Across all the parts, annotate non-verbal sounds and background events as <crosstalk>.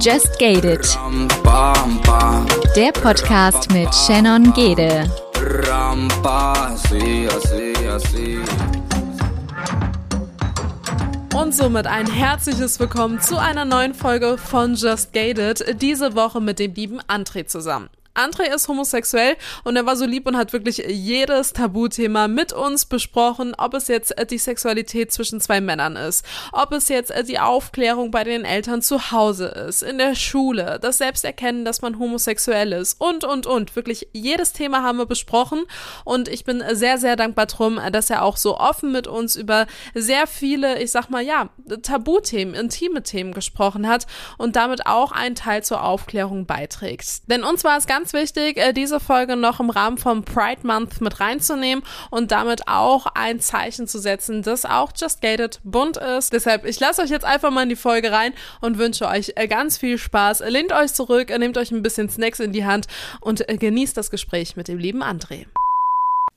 Just Gated. Der Podcast mit Shannon Gede. Und somit ein herzliches Willkommen zu einer neuen Folge von Just Gated. Diese Woche mit dem lieben André zusammen. André ist homosexuell und er war so lieb und hat wirklich jedes Tabuthema mit uns besprochen, ob es jetzt die Sexualität zwischen zwei Männern ist, ob es jetzt die Aufklärung bei den Eltern zu Hause ist, in der Schule, das Selbsterkennen, dass man homosexuell ist und, und, und. Wirklich jedes Thema haben wir besprochen und ich bin sehr, sehr dankbar drum, dass er auch so offen mit uns über sehr viele, ich sag mal, ja, Tabuthemen, intime Themen gesprochen hat und damit auch einen Teil zur Aufklärung beiträgt. Denn uns war es ganz ganz wichtig, äh, diese Folge noch im Rahmen vom Pride Month mit reinzunehmen und damit auch ein Zeichen zu setzen, dass auch Just Gated bunt ist. Deshalb, ich lasse euch jetzt einfach mal in die Folge rein und wünsche euch äh, ganz viel Spaß. Lehnt euch zurück, nehmt euch ein bisschen Snacks in die Hand und äh, genießt das Gespräch mit dem lieben André.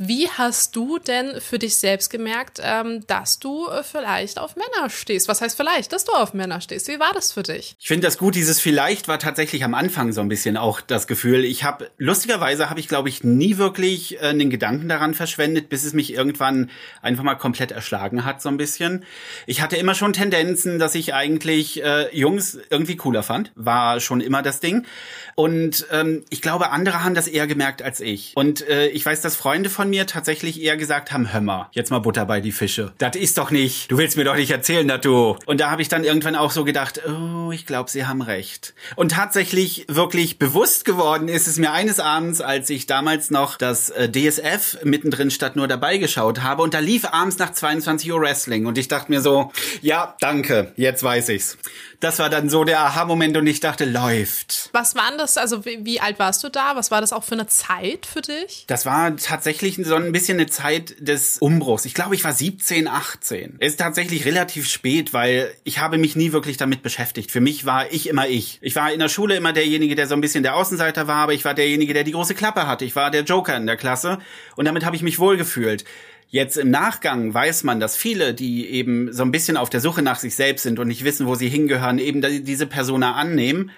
Wie hast du denn für dich selbst gemerkt, ähm, dass du äh, vielleicht auf Männer stehst? Was heißt vielleicht, dass du auf Männer stehst? Wie war das für dich? Ich finde das gut. Dieses vielleicht war tatsächlich am Anfang so ein bisschen auch das Gefühl. Ich habe lustigerweise habe ich glaube ich nie wirklich äh, einen Gedanken daran verschwendet, bis es mich irgendwann einfach mal komplett erschlagen hat so ein bisschen. Ich hatte immer schon Tendenzen, dass ich eigentlich äh, Jungs irgendwie cooler fand. War schon immer das Ding. Und ähm, ich glaube, andere haben das eher gemerkt als ich. Und äh, ich weiß, dass Freunde von mir tatsächlich eher gesagt haben, hör mal, jetzt mal Butter bei die Fische. Das ist doch nicht, du willst mir doch nicht erzählen, dass du. Und da habe ich dann irgendwann auch so gedacht, oh, ich glaube, sie haben recht. Und tatsächlich wirklich bewusst geworden ist es mir eines Abends, als ich damals noch das äh, DSF mittendrin statt nur dabei geschaut habe und da lief abends nach 22 Uhr Wrestling und ich dachte mir so, ja, danke, jetzt weiß ich's. Das war dann so der Aha-Moment und ich dachte, läuft. Was war das? Also wie, wie, alt warst du da? Was war das auch für eine Zeit für dich? Das war tatsächlich so ein bisschen eine Zeit des Umbruchs. Ich glaube, ich war 17, 18. Es ist tatsächlich relativ spät, weil ich habe mich nie wirklich damit beschäftigt. Für mich war ich immer ich. Ich war in der Schule immer derjenige, der so ein bisschen der Außenseiter war, aber ich war derjenige, der die große Klappe hatte. Ich war der Joker in der Klasse und damit habe ich mich wohlgefühlt. Jetzt im Nachgang weiß man, dass viele, die eben so ein bisschen auf der Suche nach sich selbst sind und nicht wissen, wo sie hingehören, eben diese Persona annehmen,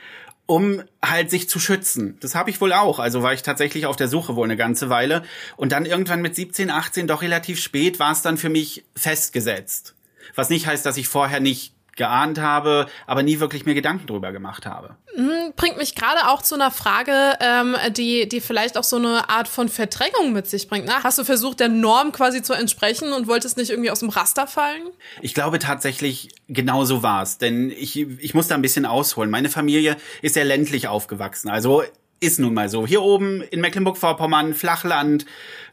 um halt sich zu schützen. Das habe ich wohl auch. Also war ich tatsächlich auf der Suche wohl eine ganze Weile. Und dann irgendwann mit 17, 18, doch relativ spät, war es dann für mich festgesetzt. Was nicht heißt, dass ich vorher nicht geahnt habe, aber nie wirklich mir Gedanken drüber gemacht habe. Hm, bringt mich gerade auch zu einer Frage, ähm, die, die vielleicht auch so eine Art von Verdrängung mit sich bringt. Ne? Hast du versucht, der Norm quasi zu entsprechen und wolltest nicht irgendwie aus dem Raster fallen? Ich glaube tatsächlich, genau so war es. Denn ich, ich muss da ein bisschen ausholen. Meine Familie ist sehr ländlich aufgewachsen. Also ist nun mal so. Hier oben in Mecklenburg-Vorpommern, Flachland,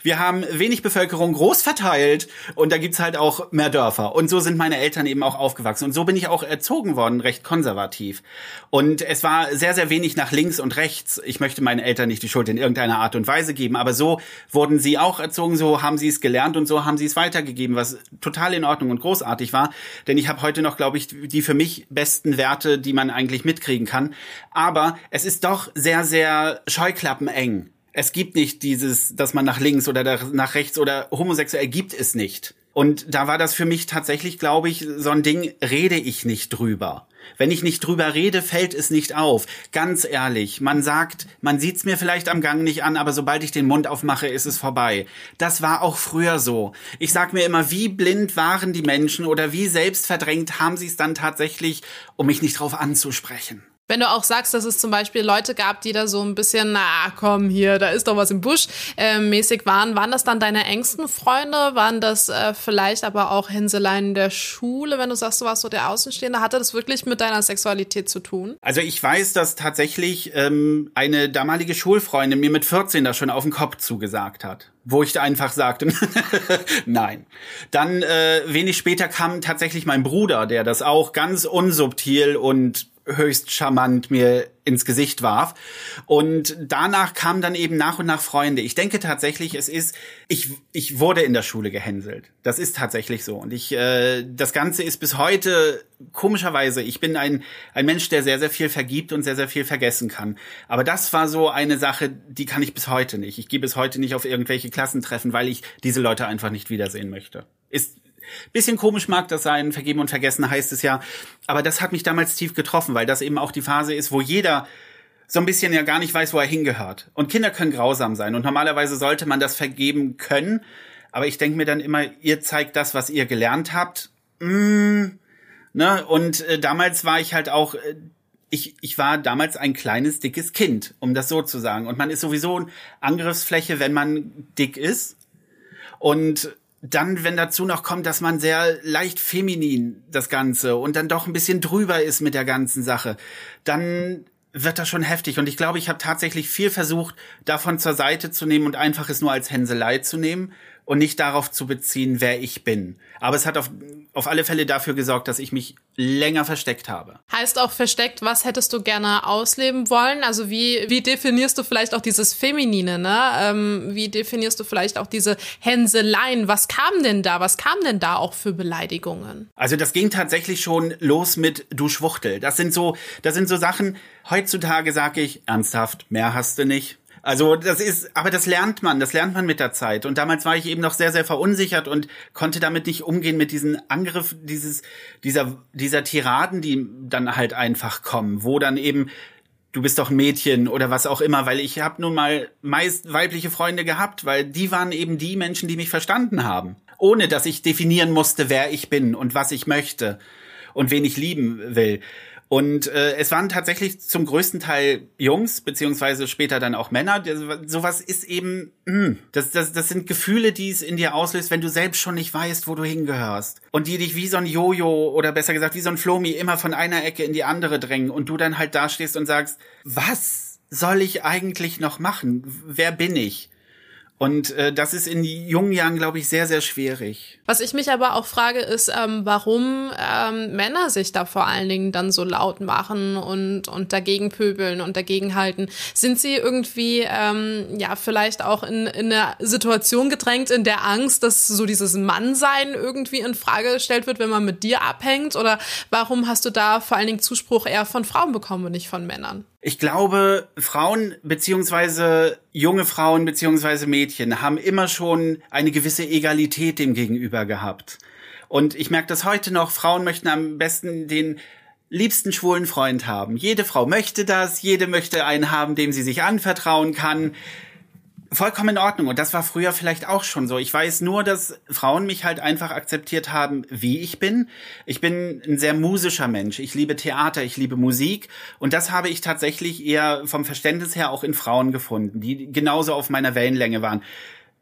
wir haben wenig Bevölkerung groß verteilt und da gibt's halt auch mehr Dörfer. Und so sind meine Eltern eben auch aufgewachsen. Und so bin ich auch erzogen worden, recht konservativ. Und es war sehr, sehr wenig nach links und rechts. Ich möchte meinen Eltern nicht die Schuld in irgendeiner Art und Weise geben, aber so wurden sie auch erzogen, so haben sie es gelernt und so haben sie es weitergegeben, was total in Ordnung und großartig war. Denn ich habe heute noch, glaube ich, die für mich besten Werte, die man eigentlich mitkriegen kann. Aber es ist doch sehr, sehr scheuklappeneng es gibt nicht dieses, dass man nach links oder nach rechts oder homosexuell gibt es nicht. Und da war das für mich tatsächlich, glaube ich, so ein Ding, rede ich nicht drüber. Wenn ich nicht drüber rede, fällt es nicht auf. Ganz ehrlich, man sagt, man sieht's mir vielleicht am Gang nicht an, aber sobald ich den Mund aufmache, ist es vorbei. Das war auch früher so. Ich sag mir immer, wie blind waren die Menschen oder wie selbstverdrängt haben sie es dann tatsächlich, um mich nicht drauf anzusprechen. Wenn du auch sagst, dass es zum Beispiel Leute gab, die da so ein bisschen, na komm hier, da ist doch was im Busch, äh, mäßig waren, waren das dann deine engsten Freunde? Waren das äh, vielleicht aber auch Hänseleien der Schule, wenn du sagst, du warst so der Außenstehende? Hatte das wirklich mit deiner Sexualität zu tun? Also ich weiß, dass tatsächlich ähm, eine damalige Schulfreundin mir mit 14 da schon auf den Kopf zugesagt hat wo ich einfach sagte, <laughs> nein. Dann äh, wenig später kam tatsächlich mein Bruder, der das auch ganz unsubtil und höchst charmant mir ins Gesicht warf. Und danach kamen dann eben nach und nach Freunde. Ich denke tatsächlich, es ist, ich, ich wurde in der Schule gehänselt. Das ist tatsächlich so. Und ich, äh, das Ganze ist bis heute, komischerweise, ich bin ein, ein Mensch, der sehr, sehr viel vergibt und sehr, sehr viel vergessen kann. Aber das war so eine Sache, die kann ich bis heute nicht. Ich gehe bis heute nicht auf irgendwelche Klassentreffen, weil ich diese Leute einfach nicht wiedersehen möchte. Ist Bisschen komisch mag das sein, vergeben und vergessen heißt es ja. Aber das hat mich damals tief getroffen, weil das eben auch die Phase ist, wo jeder so ein bisschen ja gar nicht weiß, wo er hingehört. Und Kinder können grausam sein. Und normalerweise sollte man das vergeben können. Aber ich denke mir dann immer, ihr zeigt das, was ihr gelernt habt. Mm, ne? Und äh, damals war ich halt auch, äh, ich, ich war damals ein kleines, dickes Kind, um das so zu sagen. Und man ist sowieso Angriffsfläche, wenn man dick ist. Und dann, wenn dazu noch kommt, dass man sehr leicht feminin das Ganze und dann doch ein bisschen drüber ist mit der ganzen Sache, dann wird das schon heftig. Und ich glaube, ich habe tatsächlich viel versucht, davon zur Seite zu nehmen und einfach es nur als Hänselei zu nehmen und nicht darauf zu beziehen, wer ich bin. Aber es hat auf, auf alle Fälle dafür gesorgt, dass ich mich länger versteckt habe. Heißt auch versteckt, was hättest du gerne ausleben wollen? Also wie, wie definierst du vielleicht auch dieses Feminine, ne? Ähm, wie definierst du vielleicht auch diese Hänseleien? Was kam denn da? Was kam denn da auch für Beleidigungen? Also das ging tatsächlich schon los mit du Schwuchtel. Das sind so, das sind so Sachen, heutzutage sage ich, ernsthaft, mehr hast du nicht also das ist, aber das lernt man, das lernt man mit der Zeit. Und damals war ich eben noch sehr, sehr verunsichert und konnte damit nicht umgehen mit diesen Angriff, dieses, dieser, dieser Tiraden, die dann halt einfach kommen, wo dann eben du bist doch ein Mädchen oder was auch immer, weil ich habe nun mal meist weibliche Freunde gehabt, weil die waren eben die Menschen, die mich verstanden haben, ohne dass ich definieren musste, wer ich bin und was ich möchte und wen ich lieben will. Und äh, es waren tatsächlich zum größten Teil Jungs, beziehungsweise später dann auch Männer. Sowas ist eben, mh, hm, das, das, das sind Gefühle, die es in dir auslöst, wenn du selbst schon nicht weißt, wo du hingehörst. Und die dich wie so ein Jojo oder besser gesagt wie so ein Flomi immer von einer Ecke in die andere drängen und du dann halt dastehst und sagst, was soll ich eigentlich noch machen? Wer bin ich? Und äh, das ist in jungen Jahren, glaube ich, sehr, sehr schwierig. Was ich mich aber auch frage, ist, ähm, warum ähm, Männer sich da vor allen Dingen dann so laut machen und, und dagegen pöbeln und dagegen halten. Sind sie irgendwie, ähm, ja, vielleicht auch in, in eine Situation gedrängt, in der Angst, dass so dieses Mannsein irgendwie in Frage gestellt wird, wenn man mit dir abhängt? Oder warum hast du da vor allen Dingen Zuspruch eher von Frauen bekommen und nicht von Männern? Ich glaube, Frauen beziehungsweise junge Frauen beziehungsweise Mädchen haben immer schon eine gewisse Egalität dem gegenüber gehabt. Und ich merke das heute noch, Frauen möchten am besten den liebsten schwulen Freund haben. Jede Frau möchte das, jede möchte einen haben, dem sie sich anvertrauen kann vollkommen in Ordnung. Und das war früher vielleicht auch schon so. Ich weiß nur, dass Frauen mich halt einfach akzeptiert haben, wie ich bin. Ich bin ein sehr musischer Mensch. Ich liebe Theater, ich liebe Musik. Und das habe ich tatsächlich eher vom Verständnis her auch in Frauen gefunden, die genauso auf meiner Wellenlänge waren.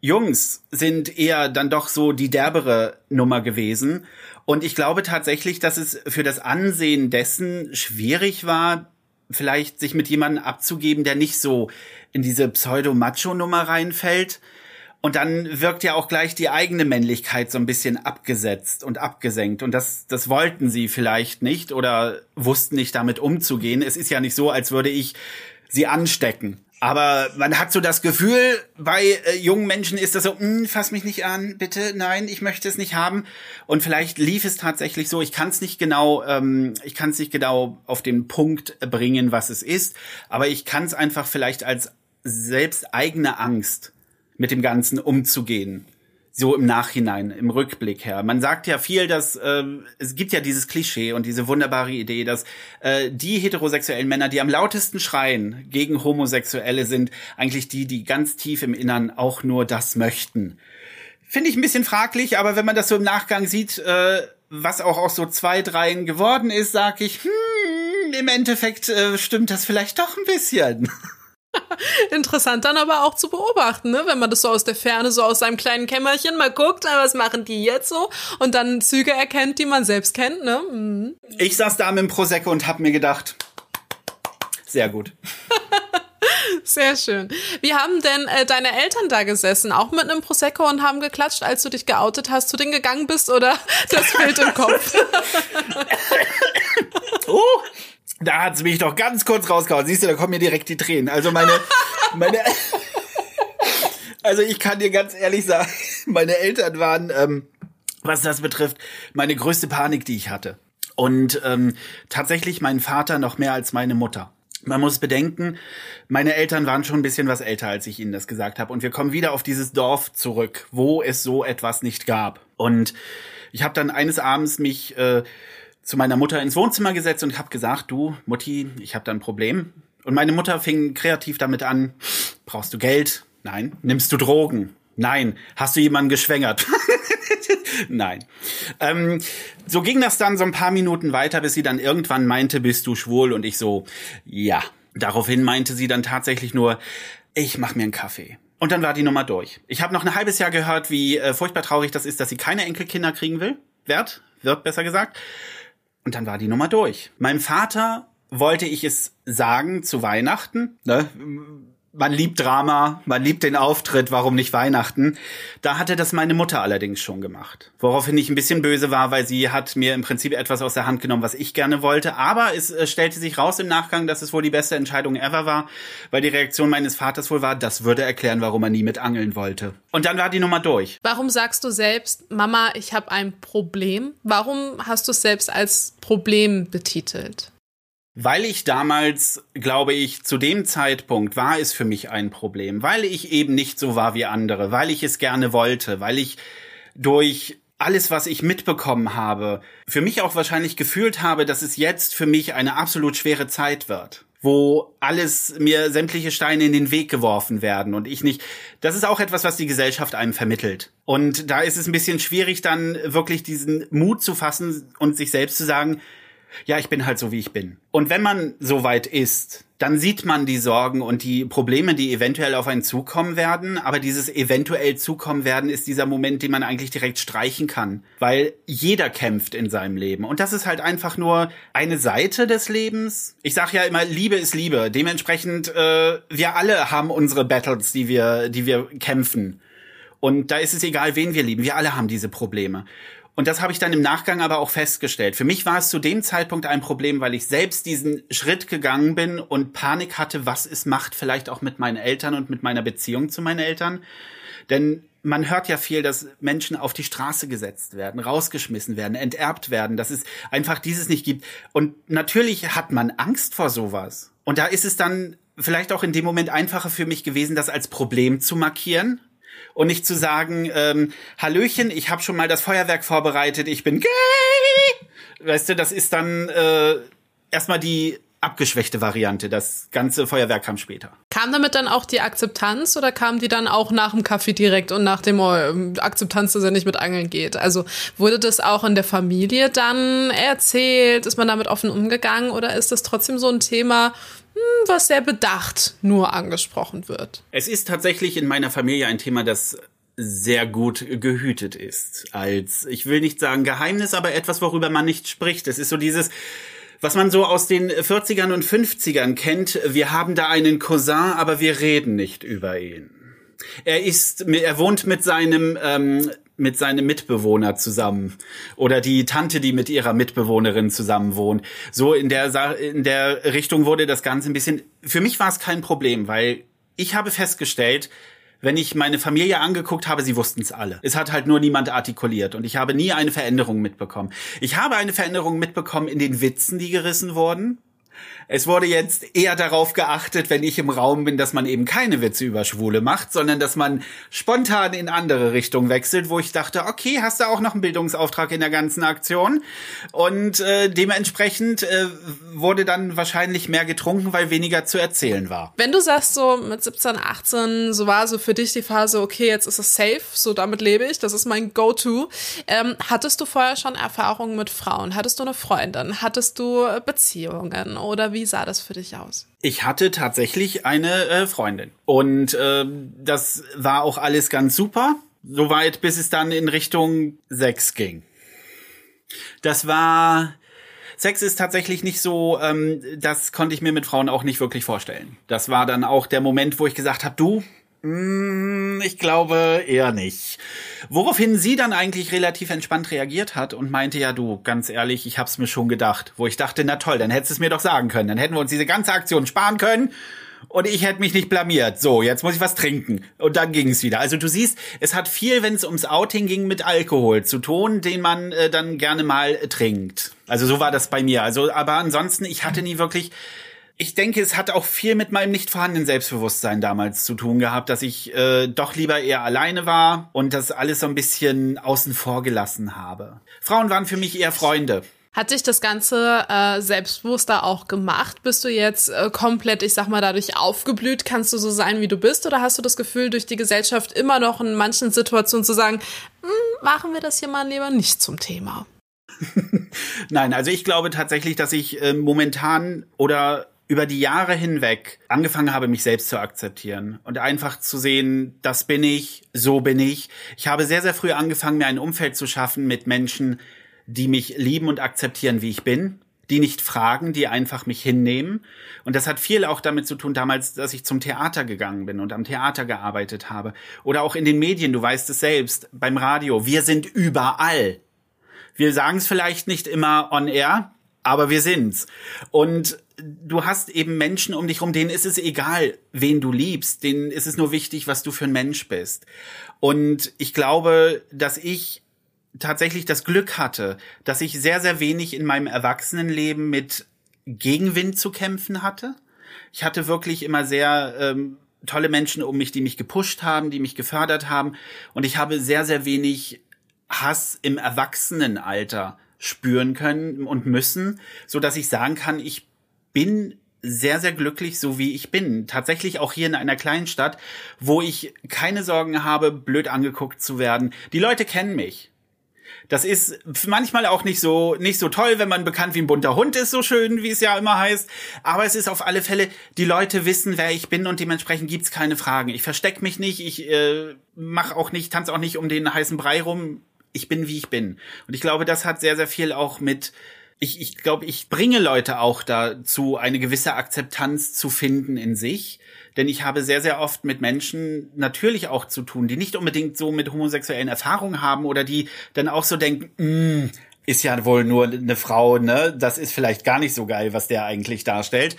Jungs sind eher dann doch so die derbere Nummer gewesen. Und ich glaube tatsächlich, dass es für das Ansehen dessen schwierig war, vielleicht sich mit jemandem abzugeben, der nicht so in diese Pseudo-Macho-Nummer reinfällt. Und dann wirkt ja auch gleich die eigene Männlichkeit so ein bisschen abgesetzt und abgesenkt. Und das, das wollten sie vielleicht nicht oder wussten nicht damit umzugehen. Es ist ja nicht so, als würde ich sie anstecken. Aber man hat so das Gefühl, bei äh, jungen Menschen ist das so, hm, fass mich nicht an, bitte, nein, ich möchte es nicht haben. Und vielleicht lief es tatsächlich so, ich kann es nicht genau, ähm, ich kann es nicht genau auf den Punkt bringen, was es ist, aber ich kann es einfach vielleicht als selbst eigene Angst mit dem Ganzen umzugehen so im Nachhinein, im Rückblick her. Man sagt ja viel, dass äh, es gibt ja dieses Klischee und diese wunderbare Idee, dass äh, die heterosexuellen Männer, die am lautesten schreien gegen Homosexuelle, sind eigentlich die, die ganz tief im Innern auch nur das möchten. Finde ich ein bisschen fraglich, aber wenn man das so im Nachgang sieht, äh, was auch aus so zwei, dreien geworden ist, sag ich, hm, im Endeffekt äh, stimmt das vielleicht doch ein bisschen. <laughs> <laughs> Interessant dann aber auch zu beobachten, ne? wenn man das so aus der Ferne, so aus seinem kleinen Kämmerchen mal guckt, was machen die jetzt so und dann Züge erkennt, die man selbst kennt. Ne? Mhm. Ich saß da mit dem Prosecco und hab mir gedacht, sehr gut. <laughs> Sehr schön. Wie haben denn äh, deine Eltern da gesessen? Auch mit einem Prosecco und haben geklatscht, als du dich geoutet hast, zu denen gegangen bist oder <laughs> das Bild im Kopf? oh, da hat's mich doch ganz kurz rausgehauen. Siehst du, da kommen mir direkt die Tränen. Also meine, <laughs> meine, also ich kann dir ganz ehrlich sagen, meine Eltern waren, ähm, was das betrifft, meine größte Panik, die ich hatte. Und ähm, tatsächlich mein Vater noch mehr als meine Mutter. Man muss bedenken, meine Eltern waren schon ein bisschen was älter, als ich ihnen das gesagt habe. Und wir kommen wieder auf dieses Dorf zurück, wo es so etwas nicht gab. Und ich habe dann eines Abends mich äh, zu meiner Mutter ins Wohnzimmer gesetzt und habe gesagt, du Mutti, ich habe da ein Problem. Und meine Mutter fing kreativ damit an, brauchst du Geld? Nein. Nimmst du Drogen? Nein. Hast du jemanden geschwängert? <laughs> Nein. Ähm, so ging das dann so ein paar Minuten weiter, bis sie dann irgendwann meinte, bist du schwul? Und ich so, ja. Daraufhin meinte sie dann tatsächlich nur, ich mach mir einen Kaffee. Und dann war die Nummer durch. Ich habe noch ein halbes Jahr gehört, wie äh, furchtbar traurig das ist, dass sie keine Enkelkinder kriegen will. Wird, wird besser gesagt. Und dann war die Nummer durch. Meinem Vater wollte ich es sagen zu Weihnachten. Ne? Man liebt Drama, man liebt den Auftritt, warum nicht Weihnachten? Da hatte das meine Mutter allerdings schon gemacht. Woraufhin ich ein bisschen böse war, weil sie hat mir im Prinzip etwas aus der Hand genommen, was ich gerne wollte. Aber es äh, stellte sich raus im Nachgang, dass es wohl die beste Entscheidung ever war, weil die Reaktion meines Vaters wohl war, das würde erklären, warum er nie mit angeln wollte. Und dann war die Nummer durch. Warum sagst du selbst, Mama, ich habe ein Problem? Warum hast du es selbst als Problem betitelt? Weil ich damals, glaube ich, zu dem Zeitpunkt war es für mich ein Problem, weil ich eben nicht so war wie andere, weil ich es gerne wollte, weil ich durch alles, was ich mitbekommen habe, für mich auch wahrscheinlich gefühlt habe, dass es jetzt für mich eine absolut schwere Zeit wird wo alles mir sämtliche Steine in den Weg geworfen werden und ich nicht. Das ist auch etwas, was die Gesellschaft einem vermittelt. Und da ist es ein bisschen schwierig, dann wirklich diesen Mut zu fassen und sich selbst zu sagen, ja, ich bin halt so, wie ich bin. Und wenn man so weit ist, dann sieht man die Sorgen und die Probleme, die eventuell auf einen zukommen werden. Aber dieses eventuell zukommen werden ist dieser Moment, den man eigentlich direkt streichen kann, weil jeder kämpft in seinem Leben. Und das ist halt einfach nur eine Seite des Lebens. Ich sage ja immer, Liebe ist Liebe. Dementsprechend, äh, wir alle haben unsere Battles, die wir, die wir kämpfen. Und da ist es egal, wen wir lieben. Wir alle haben diese Probleme. Und das habe ich dann im Nachgang aber auch festgestellt. Für mich war es zu dem Zeitpunkt ein Problem, weil ich selbst diesen Schritt gegangen bin und Panik hatte, was es macht, vielleicht auch mit meinen Eltern und mit meiner Beziehung zu meinen Eltern. Denn man hört ja viel, dass Menschen auf die Straße gesetzt werden, rausgeschmissen werden, enterbt werden, dass es einfach dieses nicht gibt. Und natürlich hat man Angst vor sowas. Und da ist es dann vielleicht auch in dem Moment einfacher für mich gewesen, das als Problem zu markieren und nicht zu sagen, ähm, Hallöchen, ich habe schon mal das Feuerwerk vorbereitet, ich bin gay. Weißt du, das ist dann äh, erstmal die abgeschwächte Variante. Das ganze Feuerwerk kam später. Kam damit dann auch die Akzeptanz oder kam die dann auch nach dem Kaffee direkt und nach dem oh, Akzeptanz, dass er nicht mit Angeln geht? Also wurde das auch in der Familie dann erzählt? Ist man damit offen umgegangen oder ist das trotzdem so ein Thema, was sehr bedacht nur angesprochen wird. Es ist tatsächlich in meiner Familie ein Thema, das sehr gut gehütet ist. Als, ich will nicht sagen Geheimnis, aber etwas, worüber man nicht spricht. Es ist so dieses, was man so aus den 40ern und 50ern kennt. Wir haben da einen Cousin, aber wir reden nicht über ihn. Er ist, er wohnt mit seinem ähm, mit seinem Mitbewohner zusammen oder die Tante, die mit ihrer Mitbewohnerin zusammen wohnt. So in der in der Richtung wurde das Ganze ein bisschen. Für mich war es kein Problem, weil ich habe festgestellt, wenn ich meine Familie angeguckt habe, sie wussten es alle. Es hat halt nur niemand artikuliert und ich habe nie eine Veränderung mitbekommen. Ich habe eine Veränderung mitbekommen in den Witzen, die gerissen wurden. Es wurde jetzt eher darauf geachtet, wenn ich im Raum bin, dass man eben keine Witze über Schwule macht, sondern dass man spontan in andere Richtungen wechselt, wo ich dachte, okay, hast du auch noch einen Bildungsauftrag in der ganzen Aktion? Und äh, dementsprechend äh, wurde dann wahrscheinlich mehr getrunken, weil weniger zu erzählen war. Wenn du sagst, so mit 17, 18, so war so für dich die Phase, okay, jetzt ist es safe, so damit lebe ich, das ist mein Go-To. Ähm, hattest du vorher schon Erfahrungen mit Frauen? Hattest du eine Freundin? Hattest du Beziehungen? oder wie sah das für dich aus? Ich hatte tatsächlich eine äh, Freundin und äh, das war auch alles ganz super, soweit bis es dann in Richtung Sex ging. Das war Sex ist tatsächlich nicht so, ähm, das konnte ich mir mit Frauen auch nicht wirklich vorstellen. Das war dann auch der Moment, wo ich gesagt habe, du, ich glaube eher nicht. Woraufhin sie dann eigentlich relativ entspannt reagiert hat und meinte, ja du, ganz ehrlich, ich hab's mir schon gedacht. Wo ich dachte, na toll, dann hättest du es mir doch sagen können. Dann hätten wir uns diese ganze Aktion sparen können und ich hätte mich nicht blamiert. So, jetzt muss ich was trinken. Und dann ging es wieder. Also du siehst, es hat viel, wenn es ums Outing ging, mit Alkohol zu tun, den man äh, dann gerne mal äh, trinkt. Also so war das bei mir. Also, aber ansonsten, ich hatte nie wirklich. Ich denke, es hat auch viel mit meinem nicht vorhandenen Selbstbewusstsein damals zu tun gehabt, dass ich äh, doch lieber eher alleine war und das alles so ein bisschen außen vor gelassen habe. Frauen waren für mich eher Freunde. Hat dich das Ganze äh, selbstbewusster auch gemacht? Bist du jetzt äh, komplett, ich sag mal, dadurch aufgeblüht? Kannst du so sein, wie du bist? Oder hast du das Gefühl, durch die Gesellschaft immer noch in manchen Situationen zu sagen, hm, machen wir das hier mal lieber nicht zum Thema? <laughs> Nein, also ich glaube tatsächlich, dass ich äh, momentan oder über die Jahre hinweg angefangen habe, mich selbst zu akzeptieren und einfach zu sehen, das bin ich, so bin ich. Ich habe sehr, sehr früh angefangen, mir ein Umfeld zu schaffen mit Menschen, die mich lieben und akzeptieren, wie ich bin, die nicht fragen, die einfach mich hinnehmen. Und das hat viel auch damit zu tun damals, dass ich zum Theater gegangen bin und am Theater gearbeitet habe. Oder auch in den Medien, du weißt es selbst, beim Radio. Wir sind überall. Wir sagen es vielleicht nicht immer on air, aber wir sind's. Und du hast eben Menschen um dich rum, denen ist es egal, wen du liebst, denen ist es nur wichtig, was du für ein Mensch bist. Und ich glaube, dass ich tatsächlich das Glück hatte, dass ich sehr, sehr wenig in meinem Erwachsenenleben mit Gegenwind zu kämpfen hatte. Ich hatte wirklich immer sehr ähm, tolle Menschen um mich, die mich gepusht haben, die mich gefördert haben. Und ich habe sehr, sehr wenig Hass im Erwachsenenalter spüren können und müssen, so dass ich sagen kann, ich bin sehr, sehr glücklich, so wie ich bin. Tatsächlich auch hier in einer kleinen Stadt, wo ich keine Sorgen habe, blöd angeguckt zu werden. Die Leute kennen mich. Das ist manchmal auch nicht so, nicht so toll, wenn man bekannt wie ein bunter Hund ist, so schön, wie es ja immer heißt. Aber es ist auf alle Fälle, die Leute wissen, wer ich bin und dementsprechend gibt's keine Fragen. Ich versteck mich nicht, ich äh, mache auch nicht, tanze auch nicht um den heißen Brei rum. Ich bin, wie ich bin. Und ich glaube, das hat sehr, sehr viel auch mit ich, ich glaube, ich bringe Leute auch dazu, eine gewisse Akzeptanz zu finden in sich. Denn ich habe sehr, sehr oft mit Menschen natürlich auch zu tun, die nicht unbedingt so mit homosexuellen Erfahrungen haben oder die dann auch so denken, mm, ist ja wohl nur eine Frau, ne? Das ist vielleicht gar nicht so geil, was der eigentlich darstellt.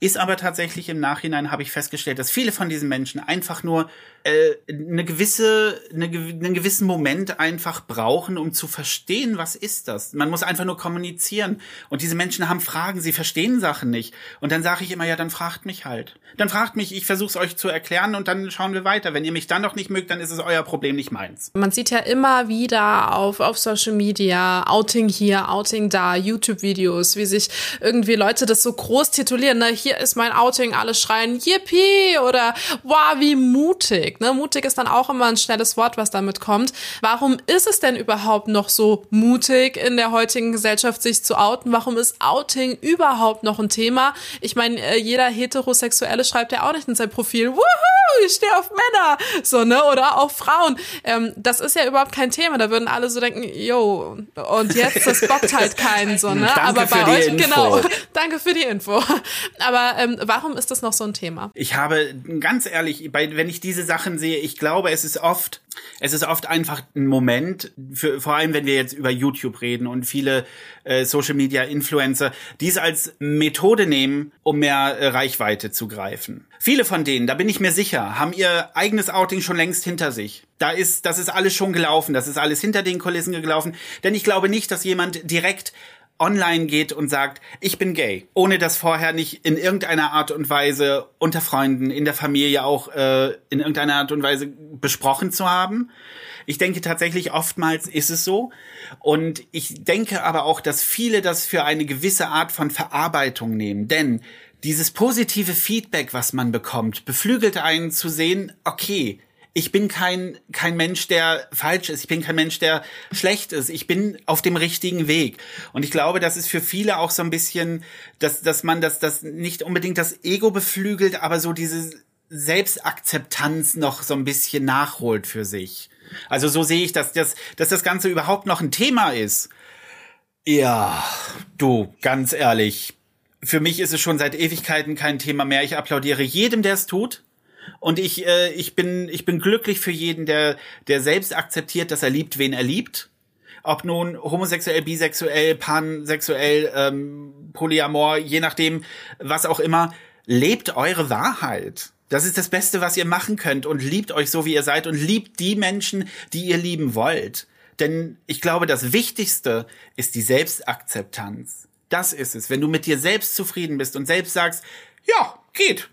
Ist aber tatsächlich im Nachhinein habe ich festgestellt, dass viele von diesen Menschen einfach nur äh, eine gewisse, eine, einen gewissen Moment einfach brauchen, um zu verstehen, was ist das. Man muss einfach nur kommunizieren. Und diese Menschen haben Fragen, sie verstehen Sachen nicht. Und dann sage ich immer, ja, dann fragt mich halt. Dann fragt mich, ich versuche es euch zu erklären und dann schauen wir weiter. Wenn ihr mich dann noch nicht mögt, dann ist es euer Problem, nicht meins. Man sieht ja immer wieder auf, auf Social Media, Outing hier, Outing da, YouTube-Videos, wie sich irgendwie Leute das so groß titulieren. Ne? Hier ist mein Outing, alle schreien, yippie oder wow, wie mutig mutig. Ne? Mutig ist dann auch immer ein schnelles Wort, was damit kommt. Warum ist es denn überhaupt noch so mutig in der heutigen Gesellschaft, sich zu outen? Warum ist Outing überhaupt noch ein Thema? Ich meine, äh, jeder Heterosexuelle schreibt ja auch nicht in sein Profil, wuhu, ich stehe auf Männer, so, ne? Oder auch Frauen. Ähm, das ist ja überhaupt kein Thema. Da würden alle so denken, yo, und jetzt, das bockt halt keinen, so, ne? Danke Aber bei euch, Info. genau, danke für die Info. <laughs> Aber ähm, warum ist das noch so ein Thema? Ich habe, ganz ehrlich, bei, wenn ich diese Sache Sachen sehe, ich glaube, es ist oft, es ist oft einfach ein Moment, für, vor allem wenn wir jetzt über YouTube reden und viele äh, Social Media Influencer, die es als Methode nehmen, um mehr äh, Reichweite zu greifen. Viele von denen, da bin ich mir sicher, haben ihr eigenes Outing schon längst hinter sich. Da ist, das ist alles schon gelaufen, das ist alles hinter den Kulissen gelaufen, denn ich glaube nicht, dass jemand direkt online geht und sagt, ich bin gay, ohne das vorher nicht in irgendeiner Art und Weise unter Freunden, in der Familie auch äh, in irgendeiner Art und Weise besprochen zu haben. Ich denke tatsächlich, oftmals ist es so. Und ich denke aber auch, dass viele das für eine gewisse Art von Verarbeitung nehmen. Denn dieses positive Feedback, was man bekommt, beflügelt einen zu sehen, okay, ich bin kein, kein Mensch, der falsch ist. Ich bin kein Mensch, der schlecht ist. Ich bin auf dem richtigen Weg. Und ich glaube, das ist für viele auch so ein bisschen, dass, dass man das, das nicht unbedingt das Ego beflügelt, aber so diese Selbstakzeptanz noch so ein bisschen nachholt für sich. Also so sehe ich, dass das, dass das Ganze überhaupt noch ein Thema ist. Ja, du, ganz ehrlich. Für mich ist es schon seit Ewigkeiten kein Thema mehr. Ich applaudiere jedem, der es tut. Und ich, äh, ich bin, ich bin glücklich für jeden, der, der selbst akzeptiert, dass er liebt, wen er liebt. Ob nun homosexuell, bisexuell, pansexuell, ähm, polyamor, je nachdem, was auch immer. Lebt eure Wahrheit. Das ist das Beste, was ihr machen könnt und liebt euch so, wie ihr seid und liebt die Menschen, die ihr lieben wollt. Denn ich glaube, das Wichtigste ist die Selbstakzeptanz. Das ist es. Wenn du mit dir selbst zufrieden bist und selbst sagst, ja, geht,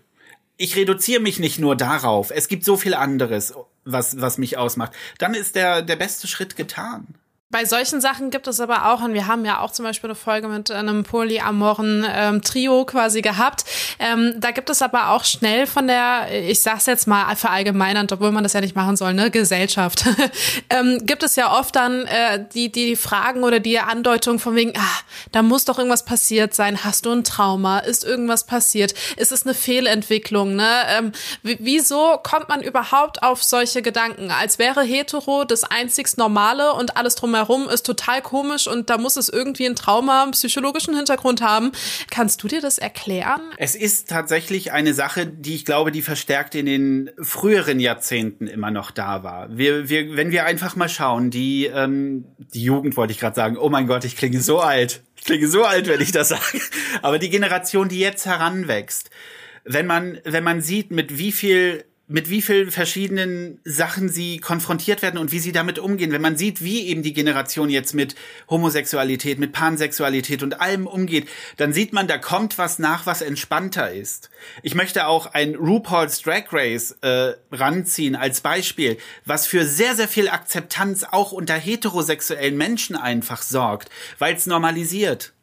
ich reduziere mich nicht nur darauf. Es gibt so viel anderes, was, was mich ausmacht. Dann ist der, der beste Schritt getan. Bei solchen Sachen gibt es aber auch, und wir haben ja auch zum Beispiel eine Folge mit einem polyamoren ähm, Trio quasi gehabt. Ähm, da gibt es aber auch schnell von der, ich sag's jetzt mal verallgemeinernd, obwohl man das ja nicht machen soll, ne, Gesellschaft. <laughs> ähm, gibt es ja oft dann äh, die, die Fragen oder die Andeutung von wegen, ah, da muss doch irgendwas passiert sein. Hast du ein Trauma? Ist irgendwas passiert? Ist es eine Fehlentwicklung? Ne? Ähm, wieso kommt man überhaupt auf solche Gedanken? Als wäre hetero das einzigst Normale und alles drumherum drumherum ist total komisch und da muss es irgendwie ein Trauma, einen psychologischen Hintergrund haben. Kannst du dir das erklären? Es ist tatsächlich eine Sache, die ich glaube, die verstärkt in den früheren Jahrzehnten immer noch da war. Wir, wir, wenn wir einfach mal schauen, die, ähm, die Jugend wollte ich gerade sagen, oh mein Gott, ich klinge so alt. Ich klinge so alt, wenn ich das <laughs> sage. Aber die Generation, die jetzt heranwächst, wenn man, wenn man sieht, mit wie viel mit wie vielen verschiedenen Sachen sie konfrontiert werden und wie sie damit umgehen. Wenn man sieht, wie eben die Generation jetzt mit Homosexualität, mit Pansexualität und allem umgeht, dann sieht man, da kommt was nach, was entspannter ist. Ich möchte auch ein RuPaul's Drag Race äh, ranziehen als Beispiel, was für sehr, sehr viel Akzeptanz auch unter heterosexuellen Menschen einfach sorgt, weil es normalisiert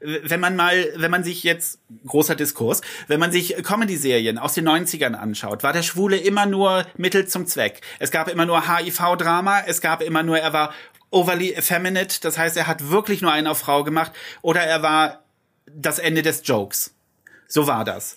wenn man mal, wenn man sich jetzt, großer Diskurs, wenn man sich Comedy-Serien aus den 90ern anschaut, war der Schwule immer nur Mittel zum Zweck. Es gab immer nur HIV-Drama, es gab immer nur, er war overly effeminate, das heißt, er hat wirklich nur einen auf Frau gemacht, oder er war das Ende des Jokes. So war das.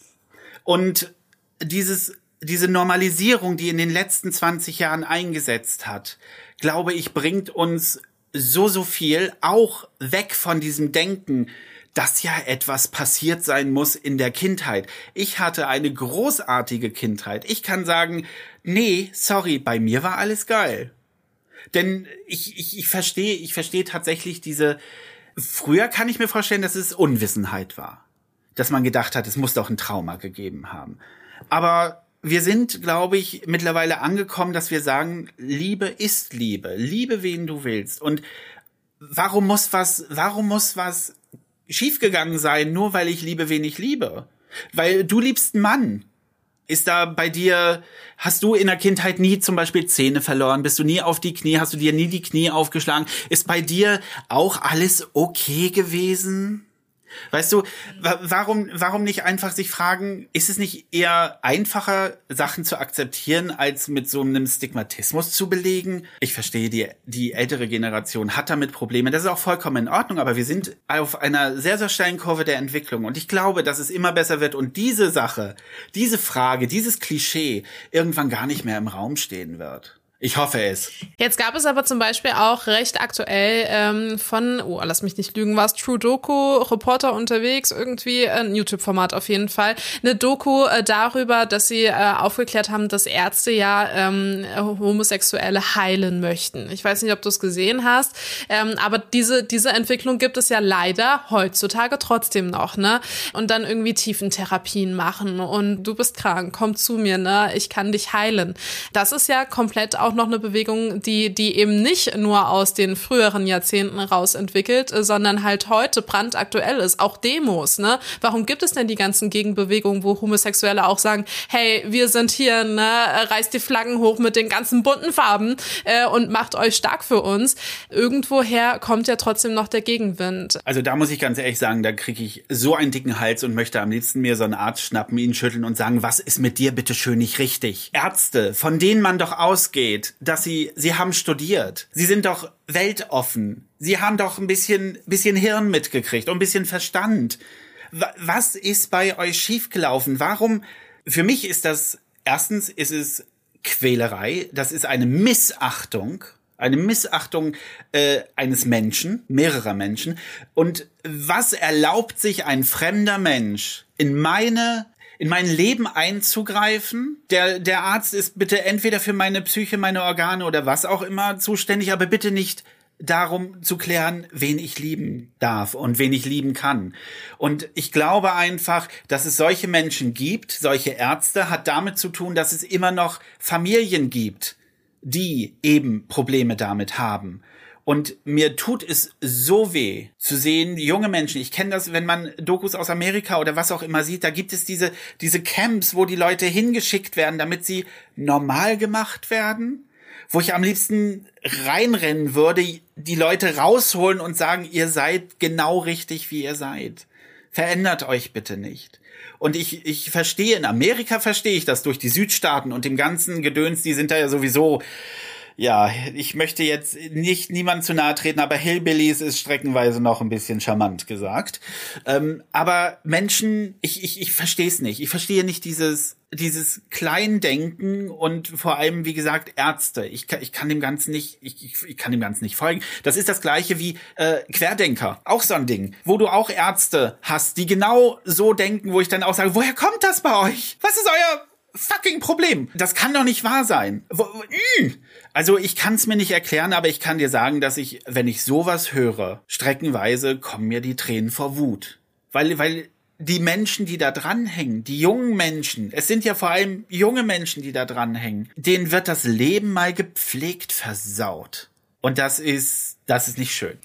Und dieses, diese Normalisierung, die in den letzten 20 Jahren eingesetzt hat, glaube ich, bringt uns so, so viel auch weg von diesem Denken, dass ja etwas passiert sein muss in der Kindheit. Ich hatte eine großartige Kindheit. Ich kann sagen, nee, sorry, bei mir war alles geil. Denn ich, ich, ich verstehe, ich verstehe tatsächlich diese, früher kann ich mir vorstellen, dass es Unwissenheit war. Dass man gedacht hat, es muss doch ein Trauma gegeben haben. Aber wir sind, glaube ich, mittlerweile angekommen, dass wir sagen, Liebe ist Liebe. Liebe, wen du willst. Und warum muss was, warum muss was schiefgegangen sein, nur weil ich liebe, wen ich liebe? Weil du liebst einen Mann. Ist da bei dir, hast du in der Kindheit nie zum Beispiel Zähne verloren? Bist du nie auf die Knie? Hast du dir nie die Knie aufgeschlagen? Ist bei dir auch alles okay gewesen? Weißt du, warum, warum nicht einfach sich fragen, ist es nicht eher einfacher, Sachen zu akzeptieren, als mit so einem Stigmatismus zu belegen? Ich verstehe, die, die ältere Generation hat damit Probleme. Das ist auch vollkommen in Ordnung, aber wir sind auf einer sehr, sehr steilen Kurve der Entwicklung. Und ich glaube, dass es immer besser wird und diese Sache, diese Frage, dieses Klischee irgendwann gar nicht mehr im Raum stehen wird. Ich hoffe es. Jetzt gab es aber zum Beispiel auch recht aktuell ähm, von, oh, lass mich nicht lügen, war es True Doku, Reporter unterwegs, irgendwie ein YouTube-Format auf jeden Fall, eine Doku äh, darüber, dass sie äh, aufgeklärt haben, dass Ärzte ja ähm, Homosexuelle heilen möchten. Ich weiß nicht, ob du es gesehen hast, ähm, aber diese, diese Entwicklung gibt es ja leider heutzutage trotzdem noch, ne? Und dann irgendwie Tiefentherapien machen und du bist krank, komm zu mir, ne? Ich kann dich heilen. Das ist ja komplett auch noch eine Bewegung, die, die eben nicht nur aus den früheren Jahrzehnten raus entwickelt, sondern halt heute brandaktuell ist. Auch Demos, ne? Warum gibt es denn die ganzen Gegenbewegungen, wo Homosexuelle auch sagen, hey, wir sind hier, ne, reißt die Flaggen hoch mit den ganzen bunten Farben äh, und macht euch stark für uns. Irgendwoher kommt ja trotzdem noch der Gegenwind. Also da muss ich ganz ehrlich sagen, da kriege ich so einen dicken Hals und möchte am liebsten mir so einen Arzt schnappen, ihn schütteln und sagen, was ist mit dir bitte schön nicht richtig? Ärzte, von denen man doch ausgeht, dass sie, sie haben studiert. Sie sind doch weltoffen. Sie haben doch ein bisschen, bisschen Hirn mitgekriegt und ein bisschen Verstand. Was ist bei euch schiefgelaufen? Warum? Für mich ist das, erstens ist es Quälerei. Das ist eine Missachtung eine Missachtung äh, eines Menschen, mehrerer Menschen. Und was erlaubt sich ein fremder Mensch in meine in mein Leben einzugreifen. Der, der Arzt ist bitte entweder für meine Psyche, meine Organe oder was auch immer zuständig, aber bitte nicht darum zu klären, wen ich lieben darf und wen ich lieben kann. Und ich glaube einfach, dass es solche Menschen gibt, solche Ärzte, hat damit zu tun, dass es immer noch Familien gibt, die eben Probleme damit haben. Und mir tut es so weh zu sehen, junge Menschen. Ich kenne das, wenn man Dokus aus Amerika oder was auch immer sieht, da gibt es diese, diese Camps, wo die Leute hingeschickt werden, damit sie normal gemacht werden. Wo ich am liebsten reinrennen würde, die Leute rausholen und sagen, ihr seid genau richtig, wie ihr seid. Verändert euch bitte nicht. Und ich, ich verstehe, in Amerika verstehe ich das durch die Südstaaten und dem ganzen Gedöns, die sind da ja sowieso ja, ich möchte jetzt nicht niemand zu nahe treten, aber Hillbillies ist streckenweise noch ein bisschen charmant gesagt. Ähm, aber Menschen, ich, ich, ich verstehe es nicht. Ich verstehe nicht dieses, dieses Kleindenken und vor allem, wie gesagt, Ärzte. Ich, kann, ich kann dem Ganzen nicht, ich, ich, ich kann dem Ganzen nicht folgen. Das ist das gleiche wie äh, Querdenker. Auch so ein Ding, wo du auch Ärzte hast, die genau so denken, wo ich dann auch sage, woher kommt das bei euch? Was ist euer fucking Problem. Das kann doch nicht wahr sein. Hm. Also ich kann es mir nicht erklären, aber ich kann dir sagen, dass ich, wenn ich sowas höre, streckenweise kommen mir die Tränen vor Wut. Weil, weil die Menschen, die da dranhängen, die jungen Menschen, es sind ja vor allem junge Menschen, die da dranhängen, denen wird das Leben mal gepflegt versaut. Und das ist, das ist nicht schön.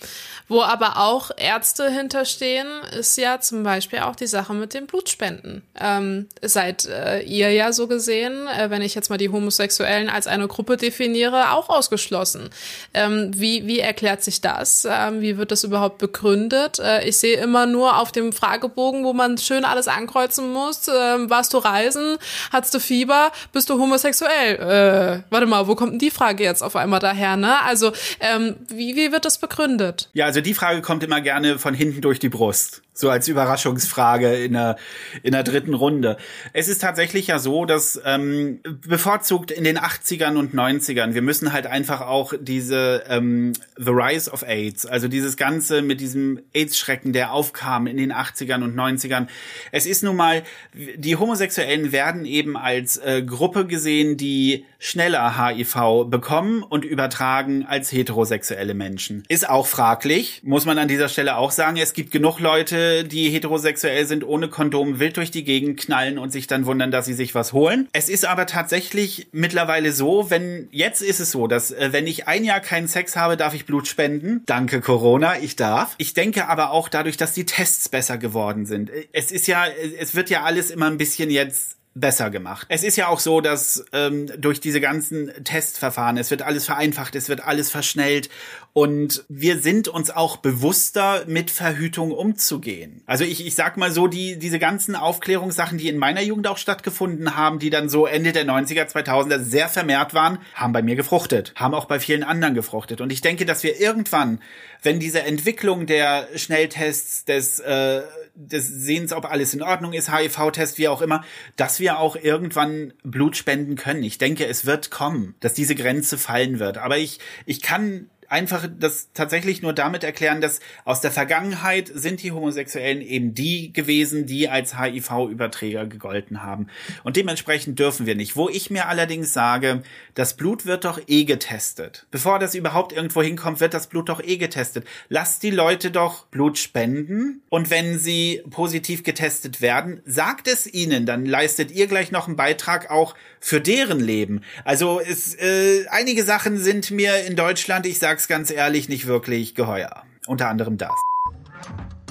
Wo aber auch Ärzte hinterstehen, ist ja zum Beispiel auch die Sache mit den Blutspenden. Ähm, seid äh, ihr ja so gesehen, äh, wenn ich jetzt mal die Homosexuellen als eine Gruppe definiere, auch ausgeschlossen. Ähm, wie, wie erklärt sich das? Ähm, wie wird das überhaupt begründet? Äh, ich sehe immer nur auf dem Fragebogen, wo man schön alles ankreuzen muss. Ähm, warst du reisen? Hattest du Fieber? Bist du homosexuell? Äh, warte mal, wo kommt denn die Frage jetzt auf einmal daher? Ne? Also ähm, wie, wie wird das begründet? Ja, also die Frage kommt immer gerne von hinten durch die Brust. So als Überraschungsfrage in der, in der dritten Runde. Es ist tatsächlich ja so, dass ähm, bevorzugt in den 80ern und 90ern, wir müssen halt einfach auch diese ähm, The Rise of AIDS, also dieses Ganze mit diesem AIDS-Schrecken, der aufkam in den 80ern und 90ern. Es ist nun mal, die Homosexuellen werden eben als äh, Gruppe gesehen, die schneller HIV bekommen und übertragen als heterosexuelle Menschen. Ist auch fraglich, muss man an dieser Stelle auch sagen. Es gibt genug Leute, die heterosexuell sind, ohne Kondom wild durch die Gegend knallen und sich dann wundern, dass sie sich was holen. Es ist aber tatsächlich mittlerweile so, wenn, jetzt ist es so, dass äh, wenn ich ein Jahr keinen Sex habe, darf ich Blut spenden. Danke Corona, ich darf. Ich denke aber auch dadurch, dass die Tests besser geworden sind. Es ist ja, es wird ja alles immer ein bisschen jetzt besser gemacht. Es ist ja auch so, dass ähm, durch diese ganzen Testverfahren, es wird alles vereinfacht, es wird alles verschnellt und wir sind uns auch bewusster, mit Verhütung umzugehen. Also ich, ich sag mal so, die, diese ganzen Aufklärungssachen, die in meiner Jugend auch stattgefunden haben, die dann so Ende der 90er, 2000er sehr vermehrt waren, haben bei mir gefruchtet, haben auch bei vielen anderen gefruchtet. Und ich denke, dass wir irgendwann, wenn diese Entwicklung der Schnelltests, des, äh, des Sehens, ob alles in Ordnung ist, HIV-Test, wie auch immer, dass wir auch irgendwann Blut spenden können. Ich denke, es wird kommen, dass diese Grenze fallen wird. Aber ich, ich kann einfach das tatsächlich nur damit erklären, dass aus der Vergangenheit sind die Homosexuellen eben die gewesen, die als HIV-Überträger gegolten haben. Und dementsprechend dürfen wir nicht. Wo ich mir allerdings sage, das Blut wird doch eh getestet. Bevor das überhaupt irgendwo hinkommt, wird das Blut doch eh getestet. Lasst die Leute doch Blut spenden und wenn sie positiv getestet werden, sagt es ihnen, dann leistet ihr gleich noch einen Beitrag auch für deren Leben. Also es, äh, einige Sachen sind mir in Deutschland, ich sag's ganz ehrlich, nicht wirklich geheuer. Unter anderem das.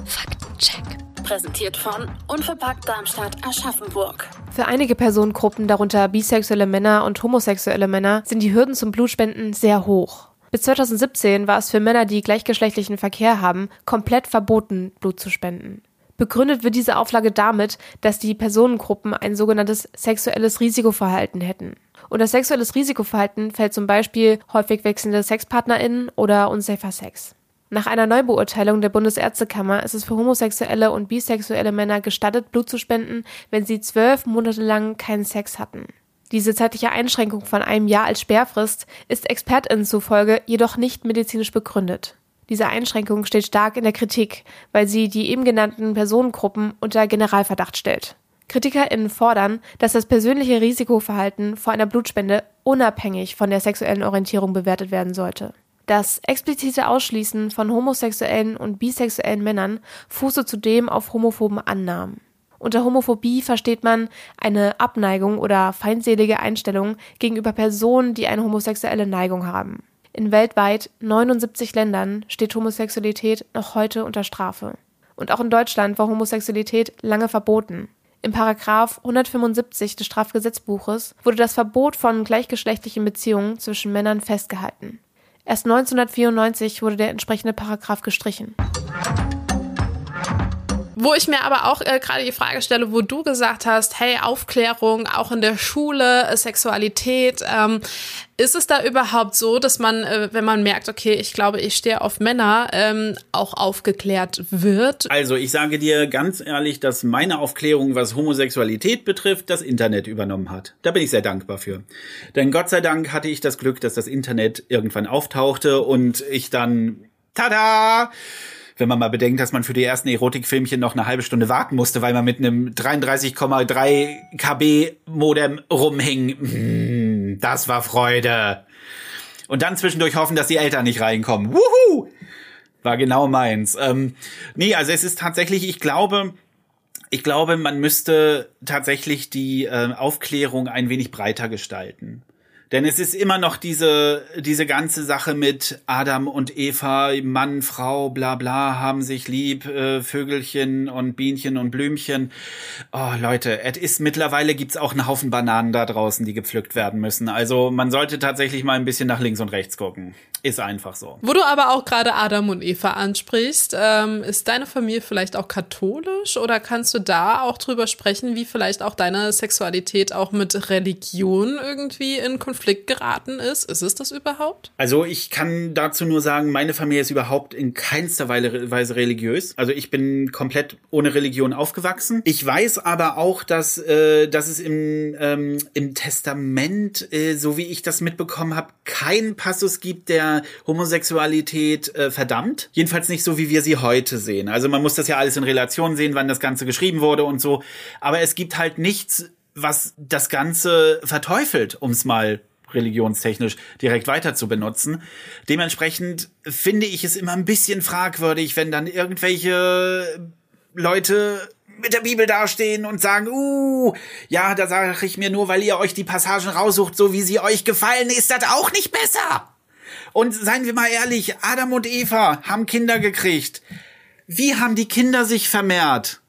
Faktencheck. Präsentiert von Unverpackt Darmstadt Aschaffenburg. Für einige Personengruppen, darunter bisexuelle Männer und homosexuelle Männer, sind die Hürden zum Blutspenden sehr hoch. Bis 2017 war es für Männer, die gleichgeschlechtlichen Verkehr haben, komplett verboten, Blut zu spenden. Begründet wird diese Auflage damit, dass die Personengruppen ein sogenanntes sexuelles Risikoverhalten hätten. Unter sexuelles Risikoverhalten fällt zum Beispiel häufig wechselnde SexpartnerInnen oder unsafer Sex. Nach einer Neubeurteilung der Bundesärztekammer ist es für homosexuelle und bisexuelle Männer gestattet, Blut zu spenden, wenn sie zwölf Monate lang keinen Sex hatten. Diese zeitliche Einschränkung von einem Jahr als Sperrfrist ist ExpertInnen zufolge jedoch nicht medizinisch begründet. Diese Einschränkung steht stark in der Kritik, weil sie die eben genannten Personengruppen unter Generalverdacht stellt. KritikerInnen fordern, dass das persönliche Risikoverhalten vor einer Blutspende unabhängig von der sexuellen Orientierung bewertet werden sollte. Das explizite Ausschließen von homosexuellen und bisexuellen Männern fuße zudem auf homophoben Annahmen. Unter Homophobie versteht man eine Abneigung oder feindselige Einstellung gegenüber Personen, die eine homosexuelle Neigung haben. In weltweit 79 Ländern steht Homosexualität noch heute unter Strafe. Und auch in Deutschland war Homosexualität lange verboten. Im Paragraph 175 des Strafgesetzbuches wurde das Verbot von gleichgeschlechtlichen Beziehungen zwischen Männern festgehalten. Erst 1994 wurde der entsprechende Paragraph gestrichen. Wo ich mir aber auch äh, gerade die Frage stelle, wo du gesagt hast, hey, Aufklärung, auch in der Schule, äh, Sexualität, ähm, ist es da überhaupt so, dass man, äh, wenn man merkt, okay, ich glaube, ich stehe auf Männer, ähm, auch aufgeklärt wird? Also ich sage dir ganz ehrlich, dass meine Aufklärung, was Homosexualität betrifft, das Internet übernommen hat. Da bin ich sehr dankbar für. Denn Gott sei Dank hatte ich das Glück, dass das Internet irgendwann auftauchte und ich dann, tada! Wenn man mal bedenkt, dass man für die ersten Erotikfilmchen noch eine halbe Stunde warten musste, weil man mit einem 33,3 KB Modem rumhing. Mm, das war Freude. Und dann zwischendurch hoffen, dass die Eltern nicht reinkommen. Wuhu! War genau meins. Ähm, nee, also es ist tatsächlich, ich glaube, ich glaube, man müsste tatsächlich die äh, Aufklärung ein wenig breiter gestalten. Denn es ist immer noch diese, diese ganze Sache mit Adam und Eva, Mann, Frau, bla bla, haben sich lieb, äh, Vögelchen und Bienchen und Blümchen. Oh, Leute, es ist mittlerweile gibt's auch einen Haufen Bananen da draußen, die gepflückt werden müssen. Also man sollte tatsächlich mal ein bisschen nach links und rechts gucken. Ist einfach so. Wo du aber auch gerade Adam und Eva ansprichst, ähm, ist deine Familie vielleicht auch katholisch oder kannst du da auch drüber sprechen, wie vielleicht auch deine Sexualität auch mit Religion irgendwie in Konflikt geraten ist? Ist es das überhaupt? Also ich kann dazu nur sagen, meine Familie ist überhaupt in keinster Weise religiös. Also ich bin komplett ohne Religion aufgewachsen. Ich weiß aber auch, dass, äh, dass es im, ähm, im Testament, äh, so wie ich das mitbekommen habe, keinen Passus gibt, der Homosexualität äh, verdammt. Jedenfalls nicht so, wie wir sie heute sehen. Also man muss das ja alles in Relation sehen, wann das Ganze geschrieben wurde und so. Aber es gibt halt nichts, was das Ganze verteufelt, um es mal religionstechnisch direkt weiter zu benutzen. Dementsprechend finde ich es immer ein bisschen fragwürdig, wenn dann irgendwelche Leute mit der Bibel dastehen und sagen, uh, ja, da sage ich mir nur, weil ihr euch die Passagen raussucht, so wie sie euch gefallen, ist das auch nicht besser. Und seien wir mal ehrlich, Adam und Eva haben Kinder gekriegt. Wie haben die Kinder sich vermehrt?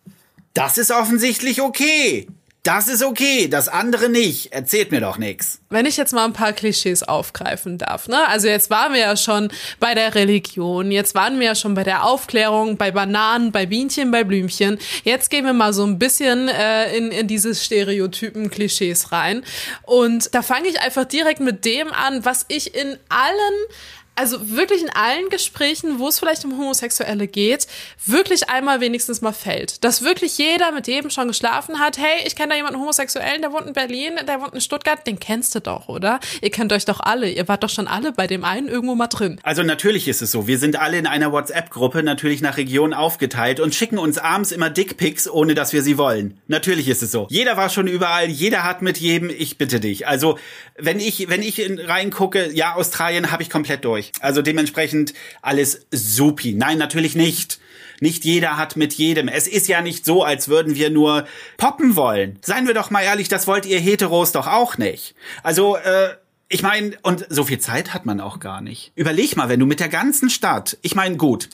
Das ist offensichtlich okay. Das ist okay, das andere nicht. Erzählt mir doch nix. Wenn ich jetzt mal ein paar Klischees aufgreifen darf, ne? Also jetzt waren wir ja schon bei der Religion, jetzt waren wir ja schon bei der Aufklärung, bei Bananen, bei Bienchen, bei Blümchen. Jetzt gehen wir mal so ein bisschen äh, in, in diese Stereotypen, Klischees rein. Und da fange ich einfach direkt mit dem an, was ich in allen also wirklich in allen Gesprächen, wo es vielleicht um Homosexuelle geht, wirklich einmal wenigstens mal fällt. Dass wirklich jeder mit jedem schon geschlafen hat. Hey, ich kenne da jemanden Homosexuellen, der wohnt in Berlin, der wohnt in Stuttgart, den kennst du doch, oder? Ihr kennt euch doch alle. Ihr wart doch schon alle bei dem einen irgendwo mal drin. Also natürlich ist es so. Wir sind alle in einer WhatsApp-Gruppe natürlich nach Region aufgeteilt und schicken uns abends immer Dickpics, ohne dass wir sie wollen. Natürlich ist es so. Jeder war schon überall, jeder hat mit jedem, ich bitte dich. Also, wenn ich, wenn ich in, reingucke, ja, Australien habe ich komplett durch durch. Also dementsprechend alles supi. Nein, natürlich nicht. Nicht jeder hat mit jedem. Es ist ja nicht so, als würden wir nur poppen wollen. Seien wir doch mal ehrlich, das wollt ihr Heteros doch auch nicht. Also, äh, ich meine, und so viel Zeit hat man auch gar nicht. Überleg mal, wenn du mit der ganzen Stadt, ich meine, gut,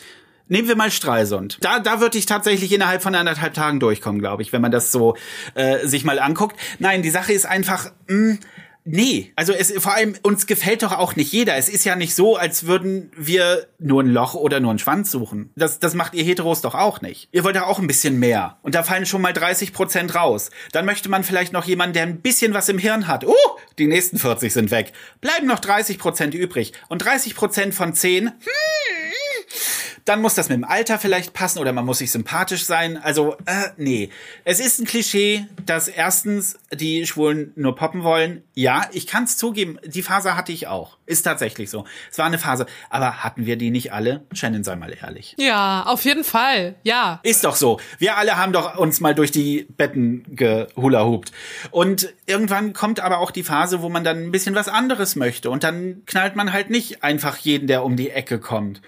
Nehmen wir mal Stralsund. Da, da würde ich tatsächlich innerhalb von anderthalb Tagen durchkommen, glaube ich, wenn man das so äh, sich mal anguckt. Nein, die Sache ist einfach, mh, hm, Nee, also es vor allem uns gefällt doch auch nicht jeder. Es ist ja nicht so, als würden wir nur ein Loch oder nur einen Schwanz suchen. Das, das macht ihr Heteros doch auch nicht. Ihr wollt ja auch ein bisschen mehr. Und da fallen schon mal 30 Prozent raus. Dann möchte man vielleicht noch jemanden, der ein bisschen was im Hirn hat. Uh, die nächsten 40 sind weg. Bleiben noch 30 Prozent übrig. Und 30 Prozent von 10, hm, dann muss das mit dem Alter vielleicht passen oder man muss sich sympathisch sein. Also, äh, nee. Es ist ein Klischee, dass erstens die Schwulen nur poppen wollen. Ja, ich kann es zugeben, die Phase hatte ich auch. Ist tatsächlich so. Es war eine Phase. Aber hatten wir die nicht alle? Shannon, sei mal ehrlich. Ja, auf jeden Fall. Ja. Ist doch so. Wir alle haben doch uns mal durch die Betten gehula-hupt. Und irgendwann kommt aber auch die Phase, wo man dann ein bisschen was anderes möchte. Und dann knallt man halt nicht einfach jeden, der um die Ecke kommt.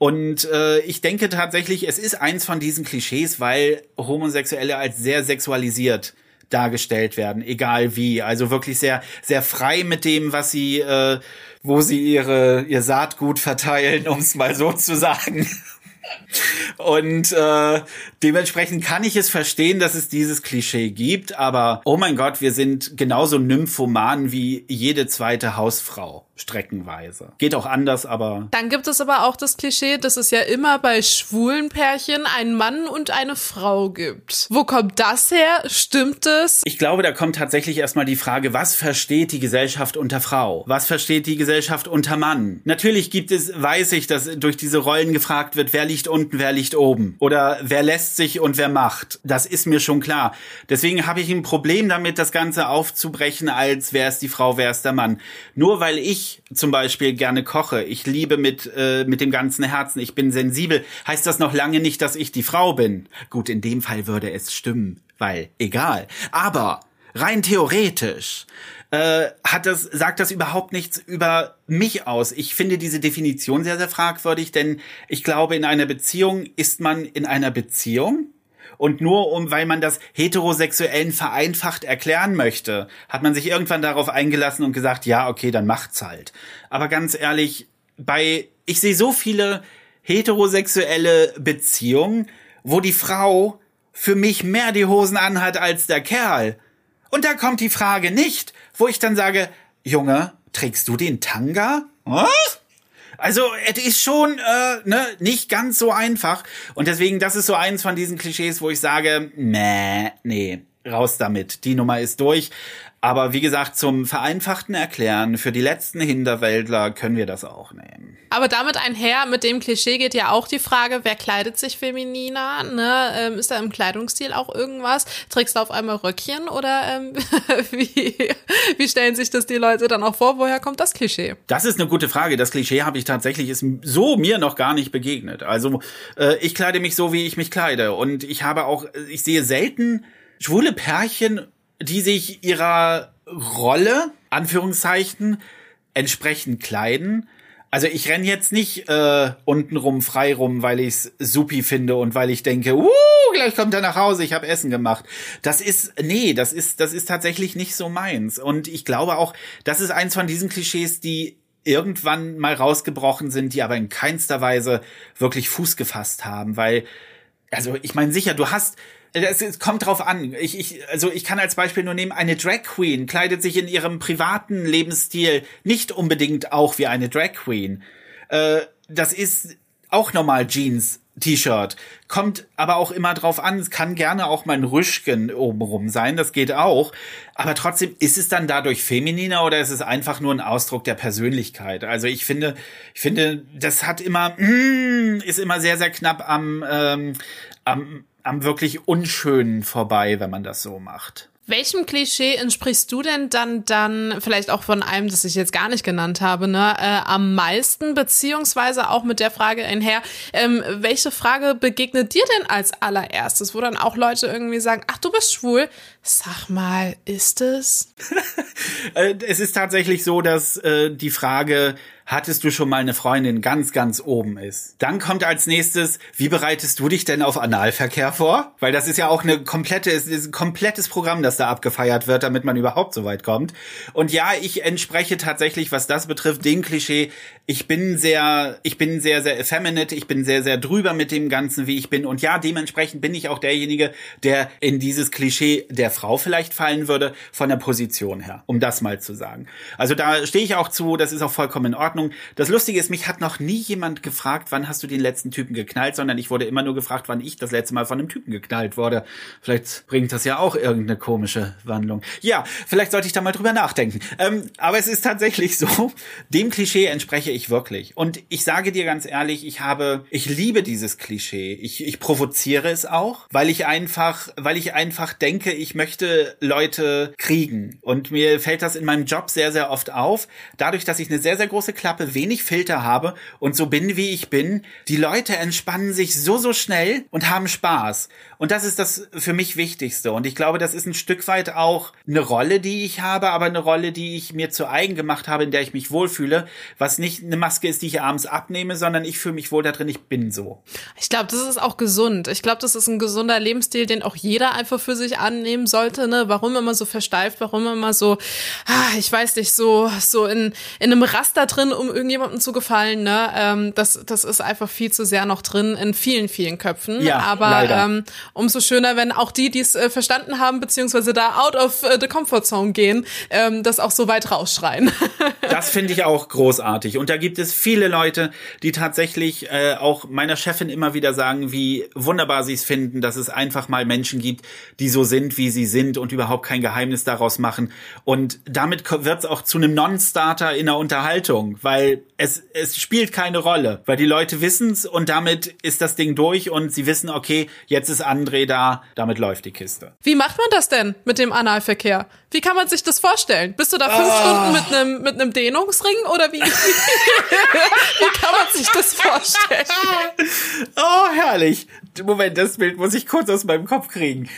Und äh, ich denke tatsächlich, es ist eins von diesen Klischees, weil Homosexuelle als sehr sexualisiert dargestellt werden, egal wie. Also wirklich sehr, sehr frei mit dem, was sie, äh, wo sie ihre, ihr Saatgut verteilen, um es mal so zu sagen. <laughs> Und äh, dementsprechend kann ich es verstehen, dass es dieses Klischee gibt, aber oh mein Gott, wir sind genauso nymphoman wie jede zweite Hausfrau streckenweise. Geht auch anders, aber. Dann gibt es aber auch das Klischee, dass es ja immer bei schwulen Pärchen einen Mann und eine Frau gibt. Wo kommt das her? Stimmt es? Ich glaube, da kommt tatsächlich erstmal die Frage, was versteht die Gesellschaft unter Frau? Was versteht die Gesellschaft unter Mann? Natürlich gibt es, weiß ich, dass durch diese Rollen gefragt wird, wer liegt unten, wer liegt oben. Oder wer lässt sich und wer macht. Das ist mir schon klar. Deswegen habe ich ein Problem damit, das Ganze aufzubrechen, als wer ist die Frau, wer ist der Mann. Nur weil ich zum Beispiel gerne koche, ich liebe mit, äh, mit dem ganzen Herzen, ich bin sensibel, heißt das noch lange nicht, dass ich die Frau bin. Gut, in dem Fall würde es stimmen, weil egal. Aber rein theoretisch äh, hat das, sagt das überhaupt nichts über mich aus. Ich finde diese Definition sehr, sehr fragwürdig, denn ich glaube, in einer Beziehung ist man in einer Beziehung und nur um, weil man das Heterosexuellen vereinfacht erklären möchte, hat man sich irgendwann darauf eingelassen und gesagt, ja, okay, dann macht's halt. Aber ganz ehrlich, bei, ich sehe so viele heterosexuelle Beziehungen, wo die Frau für mich mehr die Hosen anhat als der Kerl. Und da kommt die Frage nicht, wo ich dann sage, Junge, trägst du den Tanga? Was? Also es ist schon äh, ne, nicht ganz so einfach. Und deswegen, das ist so eins von diesen Klischees, wo ich sage, nee, nee, raus damit. Die Nummer ist durch. Aber wie gesagt, zum vereinfachten Erklären für die letzten Hinterwäldler können wir das auch nehmen. Aber damit einher, mit dem Klischee geht ja auch die Frage, wer kleidet sich femininer? Ne? Ähm, ist da im Kleidungsstil auch irgendwas? Trägst du auf einmal Röckchen oder ähm, <laughs> wie, wie stellen sich das die Leute dann auch vor? Woher kommt das Klischee? Das ist eine gute Frage. Das Klischee habe ich tatsächlich ist so mir noch gar nicht begegnet. Also äh, ich kleide mich so, wie ich mich kleide. Und ich habe auch, ich sehe selten schwule Pärchen die sich ihrer Rolle, Anführungszeichen, entsprechend kleiden. Also ich renn jetzt nicht äh, untenrum frei rum, weil ich's supi finde und weil ich denke, uh, gleich kommt er nach Hause, ich habe Essen gemacht. Das ist nee, das ist das ist tatsächlich nicht so meins und ich glaube auch, das ist eins von diesen Klischees, die irgendwann mal rausgebrochen sind, die aber in keinster Weise wirklich Fuß gefasst haben, weil also ich meine sicher, du hast es, es kommt drauf an. Ich, ich, also ich kann als Beispiel nur nehmen, eine Drag Queen kleidet sich in ihrem privaten Lebensstil nicht unbedingt auch wie eine Drag Queen. Äh, das ist auch normal Jeans, T-Shirt. Kommt aber auch immer drauf an. Es kann gerne auch mal ein Rüschchen obenrum sein. Das geht auch. Aber trotzdem ist es dann dadurch femininer oder ist es einfach nur ein Ausdruck der Persönlichkeit? Also ich finde, ich finde, das hat immer, mm, ist immer sehr, sehr knapp am, ähm, am, am wirklich Unschönen vorbei, wenn man das so macht. Welchem Klischee entsprichst du denn dann dann vielleicht auch von einem, das ich jetzt gar nicht genannt habe, ne, äh, am meisten beziehungsweise auch mit der Frage einher, ähm, welche Frage begegnet dir denn als allererstes, wo dann auch Leute irgendwie sagen, ach du bist schwul, sag mal, ist es? <laughs> Äh, es ist tatsächlich so, dass äh, die Frage hattest du schon mal eine Freundin ganz, ganz oben ist. Dann kommt als nächstes, wie bereitest du dich denn auf Analverkehr vor? Weil das ist ja auch eine komplette, ist ein komplettes Programm, das da abgefeiert wird, damit man überhaupt so weit kommt. Und ja, ich entspreche tatsächlich, was das betrifft, dem Klischee. Ich bin sehr, ich bin sehr, sehr effeminate, ich bin sehr, sehr drüber mit dem Ganzen, wie ich bin. Und ja, dementsprechend bin ich auch derjenige, der in dieses Klischee der Frau vielleicht fallen würde, von der Position her, um das mal zu sagen. Also da stehe ich auch zu, das ist auch vollkommen in Ordnung. Ordnung. Das Lustige ist, mich hat noch nie jemand gefragt, wann hast du den letzten Typen geknallt, sondern ich wurde immer nur gefragt, wann ich das letzte Mal von einem Typen geknallt wurde. Vielleicht bringt das ja auch irgendeine komische Wandlung. Ja, vielleicht sollte ich da mal drüber nachdenken. Ähm, aber es ist tatsächlich so, dem Klischee entspreche ich wirklich. Und ich sage dir ganz ehrlich, ich habe, ich liebe dieses Klischee. Ich, ich provoziere es auch, weil ich einfach, weil ich einfach denke, ich möchte Leute kriegen. Und mir fällt das in meinem Job sehr, sehr oft auf. Dadurch, dass ich eine sehr, sehr große Scheuklappe, wenig Filter habe und so bin, wie ich bin. Die Leute entspannen sich so, so schnell und haben Spaß. Und das ist das für mich Wichtigste. Und ich glaube, das ist ein Stück weit auch eine Rolle, die ich habe, aber eine Rolle, die ich mir zu eigen gemacht habe, in der ich mich wohlfühle, was nicht eine Maske ist, die ich abends abnehme, sondern ich fühle mich wohl da drin, ich bin so. Ich glaube, das ist auch gesund. Ich glaube, das ist ein gesunder Lebensstil, den auch jeder einfach für sich annehmen sollte. Ne? Warum immer so versteift, warum immer so, ah, ich weiß nicht, so, so in, in einem Raster drin, um irgendjemandem zu gefallen. Ne? Ähm, das, das ist einfach viel zu sehr noch drin in vielen, vielen Köpfen. Ja, Aber ähm, umso schöner, wenn auch die, die es äh, verstanden haben, beziehungsweise da out of äh, the comfort zone gehen, ähm, das auch so weit rausschreien. <laughs> das finde ich auch großartig. Und da gibt es viele Leute, die tatsächlich äh, auch meiner Chefin immer wieder sagen, wie wunderbar sie es finden, dass es einfach mal Menschen gibt, die so sind, wie sie sind und überhaupt kein Geheimnis daraus machen. Und damit wird es auch zu einem Non-Starter in der Unterhaltung, weil es, es spielt keine Rolle, weil die Leute wissen's und damit ist das Ding durch und sie wissen, okay, jetzt ist André da, damit läuft die Kiste. Wie macht man das denn mit dem Analverkehr? Wie kann man sich das vorstellen? Bist du da fünf oh. Stunden mit einem mit einem Dehnungsring oder wie, <laughs> wie, kann man sich das vorstellen? Oh, herrlich. Moment, das Bild muss ich kurz aus meinem Kopf kriegen.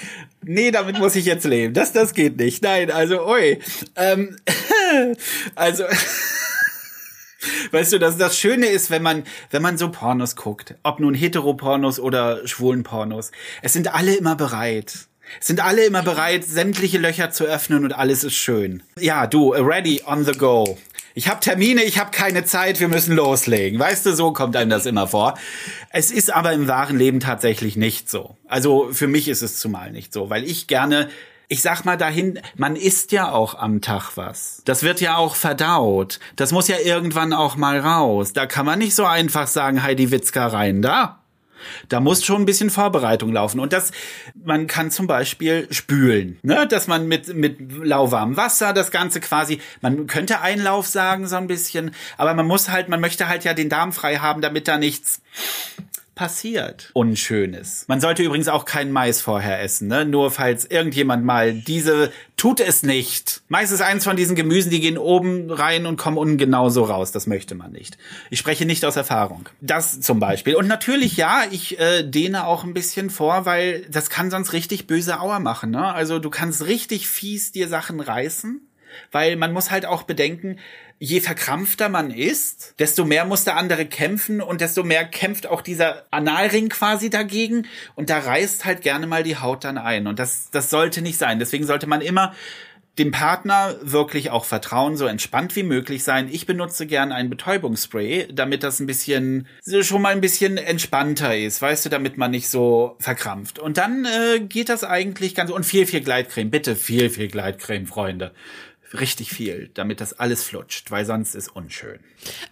Nee, damit muss ich jetzt leben. Das, das geht nicht. Nein, also, oi. Ähm, <laughs> also, <laughs> Weißt du, dass das Schöne ist, wenn man, wenn man so Pornos guckt, ob nun Heteropornos oder schwulen Pornos, es sind alle immer bereit. Es sind alle immer bereit, sämtliche Löcher zu öffnen und alles ist schön. Ja, du, ready on the go. Ich habe Termine, ich habe keine Zeit, wir müssen loslegen. Weißt du, so kommt einem das immer vor. Es ist aber im wahren Leben tatsächlich nicht so. Also für mich ist es zumal nicht so, weil ich gerne ich sag mal dahin, man isst ja auch am Tag was. Das wird ja auch verdaut. Das muss ja irgendwann auch mal raus. Da kann man nicht so einfach sagen, Heidi Witzka rein da. Da muss schon ein bisschen Vorbereitung laufen. Und das, man kann zum Beispiel spülen, ne? dass man mit, mit lauwarmem Wasser das Ganze quasi, man könnte Einlauf sagen, so ein bisschen, aber man muss halt, man möchte halt ja den Darm frei haben, damit da nichts passiert Unschönes. Man sollte übrigens auch keinen Mais vorher essen, ne? Nur falls irgendjemand mal diese tut es nicht. Mais ist eins von diesen Gemüsen, die gehen oben rein und kommen unten genauso raus. Das möchte man nicht. Ich spreche nicht aus Erfahrung. Das zum Beispiel. Und natürlich, ja, ich äh, dehne auch ein bisschen vor, weil das kann sonst richtig böse Auer machen. Ne? Also du kannst richtig fies dir Sachen reißen weil man muss halt auch bedenken, je verkrampfter man ist, desto mehr muss der andere kämpfen und desto mehr kämpft auch dieser Analring quasi dagegen und da reißt halt gerne mal die Haut dann ein und das, das sollte nicht sein. Deswegen sollte man immer dem Partner wirklich auch vertrauen, so entspannt wie möglich sein. Ich benutze gern ein Betäubungsspray, damit das ein bisschen, schon mal ein bisschen entspannter ist, weißt du, damit man nicht so verkrampft. Und dann äh, geht das eigentlich ganz, und viel, viel Gleitcreme, bitte viel, viel Gleitcreme, Freunde richtig viel, damit das alles flutscht, weil sonst ist unschön.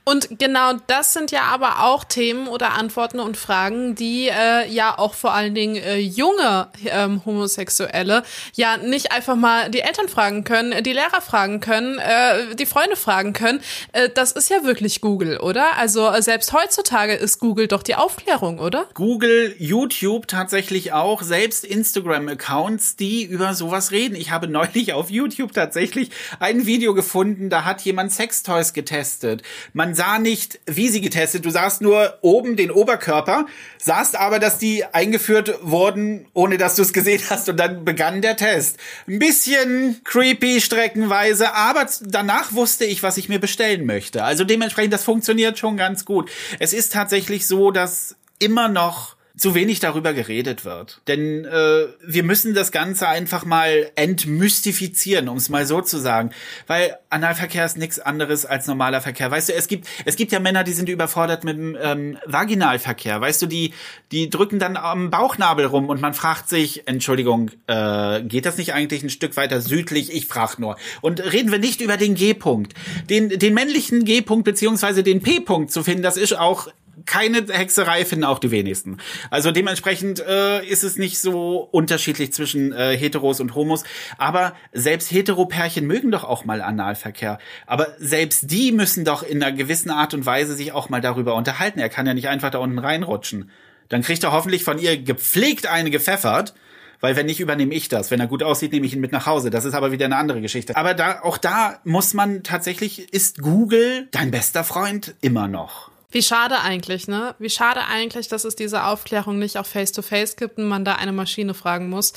Und genau das sind ja aber auch Themen oder Antworten und Fragen, die äh, ja auch vor allen Dingen äh, junge ähm, Homosexuelle ja nicht einfach mal die Eltern fragen können, die Lehrer fragen können, äh, die Freunde fragen können. Äh, das ist ja wirklich Google, oder? Also äh, selbst heutzutage ist Google doch die Aufklärung, oder? Google, YouTube tatsächlich auch, selbst Instagram-Accounts, die über sowas reden. Ich habe neulich auf YouTube tatsächlich ein Video gefunden, da hat jemand Sextoys getestet. Man sah nicht, wie sie getestet, du sahst nur oben den Oberkörper, sahst aber, dass die eingeführt wurden, ohne dass du es gesehen hast und dann begann der Test. Ein bisschen creepy streckenweise, aber danach wusste ich, was ich mir bestellen möchte. Also dementsprechend, das funktioniert schon ganz gut. Es ist tatsächlich so, dass immer noch zu wenig darüber geredet wird. Denn äh, wir müssen das Ganze einfach mal entmystifizieren, um es mal so zu sagen. Weil Analverkehr ist nichts anderes als normaler Verkehr. Weißt du, es gibt, es gibt ja Männer, die sind überfordert mit dem ähm, Vaginalverkehr. Weißt du, die, die drücken dann am Bauchnabel rum und man fragt sich, Entschuldigung, äh, geht das nicht eigentlich ein Stück weiter südlich? Ich frag nur. Und reden wir nicht über den G-Punkt. Den, den männlichen G-Punkt beziehungsweise den P-Punkt zu finden, das ist auch keine Hexerei finden auch die wenigsten. Also dementsprechend äh, ist es nicht so unterschiedlich zwischen äh, Heteros und Homos. Aber selbst Heteropärchen mögen doch auch mal Analverkehr. Aber selbst die müssen doch in einer gewissen Art und Weise sich auch mal darüber unterhalten. Er kann ja nicht einfach da unten reinrutschen. Dann kriegt er hoffentlich von ihr gepflegt eine gepfeffert. Weil wenn nicht, übernehme ich das. Wenn er gut aussieht, nehme ich ihn mit nach Hause. Das ist aber wieder eine andere Geschichte. Aber da, auch da muss man tatsächlich, ist Google dein bester Freund immer noch. Wie schade eigentlich, ne? Wie schade eigentlich, dass es diese Aufklärung nicht auch face-to-face -face gibt und man da eine Maschine fragen muss.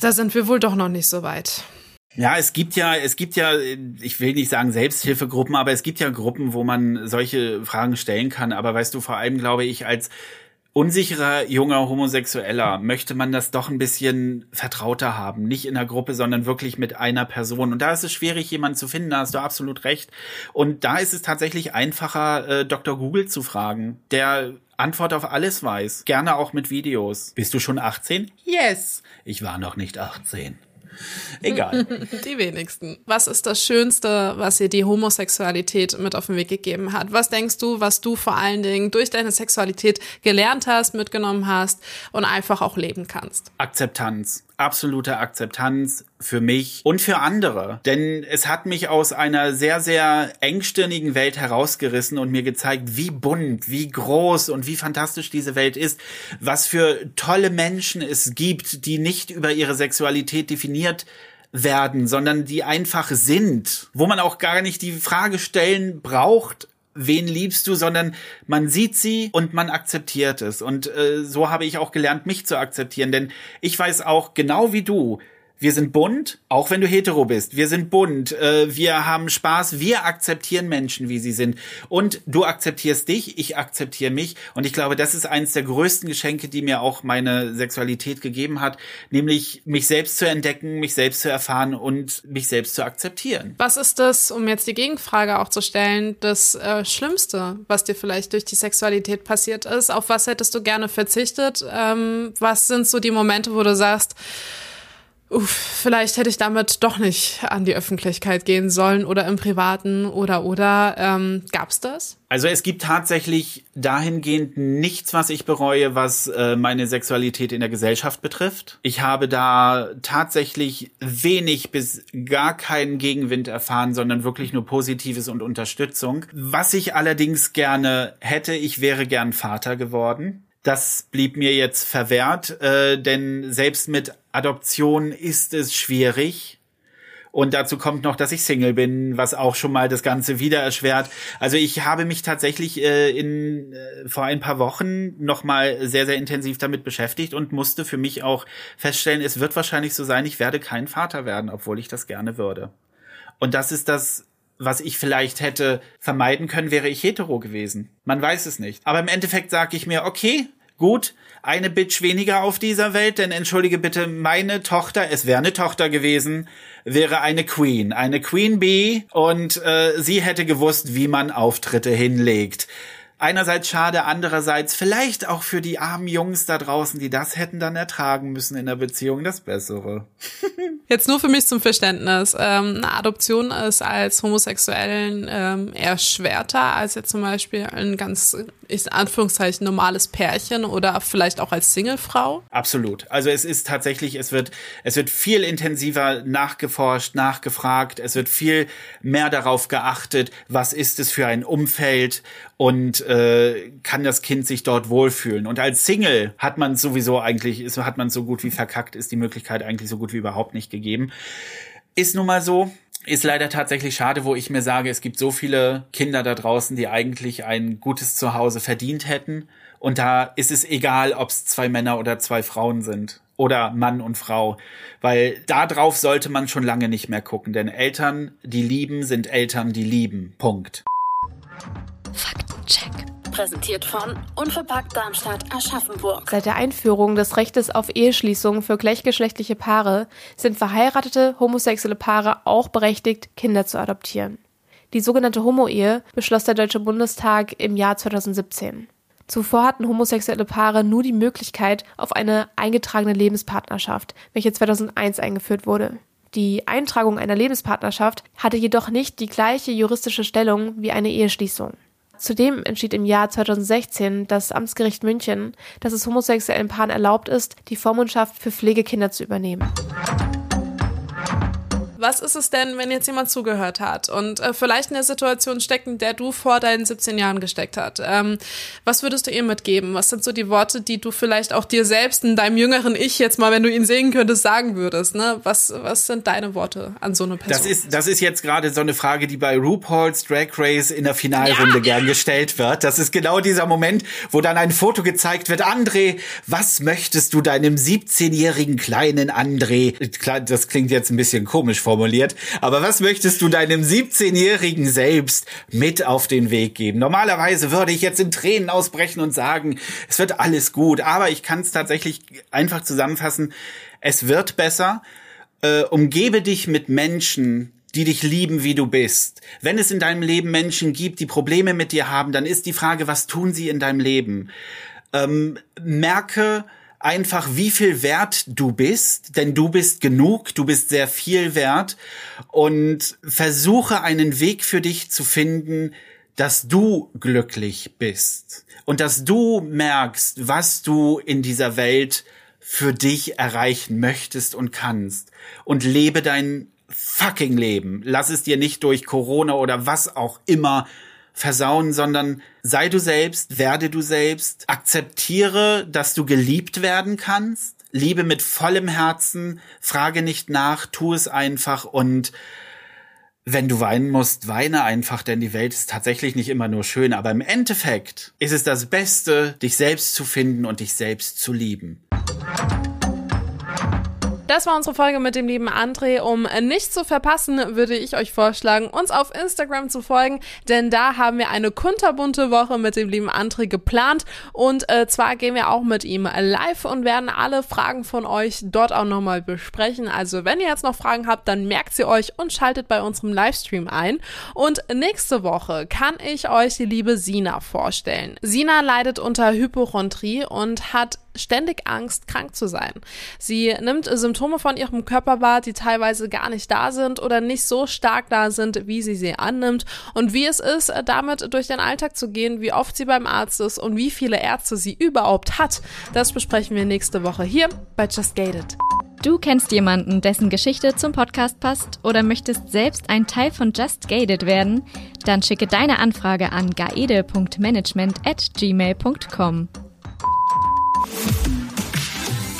Da sind wir wohl doch noch nicht so weit. Ja, es gibt ja, es gibt ja, ich will nicht sagen Selbsthilfegruppen, aber es gibt ja Gruppen, wo man solche Fragen stellen kann. Aber weißt du, vor allem glaube ich, als unsicherer junger Homosexueller möchte man das doch ein bisschen vertrauter haben. Nicht in der Gruppe, sondern wirklich mit einer Person. Und da ist es schwierig, jemanden zu finden, da hast du absolut recht. Und da ist es tatsächlich einfacher, äh, Dr. Google zu fragen, der Antwort auf alles weiß. Gerne auch mit Videos. Bist du schon 18? Yes. Ich war noch nicht 18. Egal. <laughs> Die wenigsten. Was ist das Schönste, was dir die Homosexualität mit auf den Weg gegeben hat? Was denkst du, was du vor allen Dingen durch deine Sexualität gelernt hast, mitgenommen hast und einfach auch leben kannst? Akzeptanz absolute Akzeptanz für mich und für andere. Denn es hat mich aus einer sehr, sehr engstirnigen Welt herausgerissen und mir gezeigt, wie bunt, wie groß und wie fantastisch diese Welt ist, was für tolle Menschen es gibt, die nicht über ihre Sexualität definiert werden, sondern die einfach sind, wo man auch gar nicht die Frage stellen braucht, wen liebst du, sondern man sieht sie und man akzeptiert es. Und äh, so habe ich auch gelernt, mich zu akzeptieren. Denn ich weiß auch genau wie du, wir sind bunt, auch wenn du hetero bist. Wir sind bunt, äh, wir haben Spaß, wir akzeptieren Menschen, wie sie sind. Und du akzeptierst dich, ich akzeptiere mich. Und ich glaube, das ist eines der größten Geschenke, die mir auch meine Sexualität gegeben hat, nämlich mich selbst zu entdecken, mich selbst zu erfahren und mich selbst zu akzeptieren. Was ist das, um jetzt die Gegenfrage auch zu stellen, das äh, Schlimmste, was dir vielleicht durch die Sexualität passiert ist? Auf was hättest du gerne verzichtet? Ähm, was sind so die Momente, wo du sagst, uff, vielleicht hätte ich damit doch nicht an die Öffentlichkeit gehen sollen oder im Privaten oder oder ähm, gab's das? Also es gibt tatsächlich dahingehend nichts, was ich bereue, was äh, meine Sexualität in der Gesellschaft betrifft. Ich habe da tatsächlich wenig bis gar keinen Gegenwind erfahren, sondern wirklich nur Positives und Unterstützung. Was ich allerdings gerne hätte, ich wäre gern Vater geworden. Das blieb mir jetzt verwehrt, äh, denn selbst mit Adoption ist es schwierig. Und dazu kommt noch, dass ich Single bin, was auch schon mal das Ganze wieder erschwert. Also ich habe mich tatsächlich äh, in äh, vor ein paar Wochen noch mal sehr sehr intensiv damit beschäftigt und musste für mich auch feststellen, es wird wahrscheinlich so sein, ich werde kein Vater werden, obwohl ich das gerne würde. Und das ist das was ich vielleicht hätte vermeiden können, wäre ich hetero gewesen. Man weiß es nicht. Aber im Endeffekt sage ich mir, okay, gut, eine Bitch weniger auf dieser Welt, denn entschuldige bitte, meine Tochter, es wäre eine Tochter gewesen, wäre eine Queen, eine Queen Bee und äh, sie hätte gewusst, wie man Auftritte hinlegt. Einerseits schade, andererseits vielleicht auch für die armen Jungs da draußen, die das hätten dann ertragen müssen in der Beziehung, das Bessere. <laughs> Jetzt nur für mich zum Verständnis. Ähm, eine Adoption ist als Homosexuellen ähm, erschwerter als jetzt zum Beispiel ein ganz, in Anführungszeichen, normales Pärchen oder vielleicht auch als Singlefrau? Absolut. Also es ist tatsächlich, es wird, es wird viel intensiver nachgeforscht, nachgefragt, es wird viel mehr darauf geachtet, was ist es für ein Umfeld und äh, kann das Kind sich dort wohlfühlen. Und als Single hat man sowieso eigentlich, ist, hat man so gut wie verkackt, ist die Möglichkeit eigentlich so gut wie überhaupt nicht gegeben. Ist nun mal so, ist leider tatsächlich schade, wo ich mir sage, es gibt so viele Kinder da draußen, die eigentlich ein gutes Zuhause verdient hätten. Und da ist es egal, ob es zwei Männer oder zwei Frauen sind oder Mann und Frau, weil darauf sollte man schon lange nicht mehr gucken, denn Eltern, die lieben, sind Eltern, die lieben. Punkt. Faktencheck. Präsentiert von Unverpackt Darmstadt Aschaffenburg. Seit der Einführung des Rechtes auf Eheschließung für gleichgeschlechtliche Paare sind verheiratete homosexuelle Paare auch berechtigt, Kinder zu adoptieren. Die sogenannte Homo-Ehe beschloss der Deutsche Bundestag im Jahr 2017. Zuvor hatten homosexuelle Paare nur die Möglichkeit auf eine eingetragene Lebenspartnerschaft, welche 2001 eingeführt wurde. Die Eintragung einer Lebenspartnerschaft hatte jedoch nicht die gleiche juristische Stellung wie eine Eheschließung. Zudem entschied im Jahr 2016 das Amtsgericht München, dass es homosexuellen Paaren erlaubt ist, die Vormundschaft für Pflegekinder zu übernehmen. Was ist es denn, wenn jetzt jemand zugehört hat und äh, vielleicht in der Situation steckt, in der du vor deinen 17 Jahren gesteckt hast? Ähm, was würdest du ihr mitgeben? Was sind so die Worte, die du vielleicht auch dir selbst in deinem jüngeren Ich jetzt mal, wenn du ihn sehen könntest, sagen würdest? Ne? Was, was sind deine Worte an so eine Person? Das ist, das ist jetzt gerade so eine Frage, die bei RuPaul's Drag Race in der Finalrunde ja. gern gestellt wird. Das ist genau dieser Moment, wo dann ein Foto gezeigt wird. André, was möchtest du deinem 17-jährigen kleinen André? Das klingt jetzt ein bisschen komisch vor formuliert. Aber was möchtest du deinem 17-Jährigen selbst mit auf den Weg geben? Normalerweise würde ich jetzt in Tränen ausbrechen und sagen, es wird alles gut. Aber ich kann es tatsächlich einfach zusammenfassen. Es wird besser. Äh, umgebe dich mit Menschen, die dich lieben, wie du bist. Wenn es in deinem Leben Menschen gibt, die Probleme mit dir haben, dann ist die Frage, was tun sie in deinem Leben? Ähm, merke, einfach, wie viel wert du bist, denn du bist genug, du bist sehr viel wert und versuche einen Weg für dich zu finden, dass du glücklich bist und dass du merkst, was du in dieser Welt für dich erreichen möchtest und kannst und lebe dein fucking Leben. Lass es dir nicht durch Corona oder was auch immer versauen, sondern sei du selbst, werde du selbst, akzeptiere, dass du geliebt werden kannst, liebe mit vollem Herzen, frage nicht nach, tu es einfach und wenn du weinen musst, weine einfach, denn die Welt ist tatsächlich nicht immer nur schön, aber im Endeffekt ist es das Beste, dich selbst zu finden und dich selbst zu lieben. Das war unsere Folge mit dem lieben André. Um nicht zu verpassen, würde ich euch vorschlagen, uns auf Instagram zu folgen, denn da haben wir eine kunterbunte Woche mit dem lieben André geplant und äh, zwar gehen wir auch mit ihm live und werden alle Fragen von euch dort auch nochmal besprechen. Also wenn ihr jetzt noch Fragen habt, dann merkt sie euch und schaltet bei unserem Livestream ein. Und nächste Woche kann ich euch die liebe Sina vorstellen. Sina leidet unter Hypochondrie und hat ständig Angst, krank zu sein. Sie nimmt Symptome von ihrem Körper wahr, die teilweise gar nicht da sind oder nicht so stark da sind, wie sie sie annimmt und wie es ist, damit durch den Alltag zu gehen, wie oft sie beim Arzt ist und wie viele Ärzte sie überhaupt hat. Das besprechen wir nächste Woche hier bei Just Gated. Du kennst jemanden, dessen Geschichte zum Podcast passt oder möchtest selbst ein Teil von Just Gated werden? Dann schicke deine Anfrage an gaede.management at gmail.com.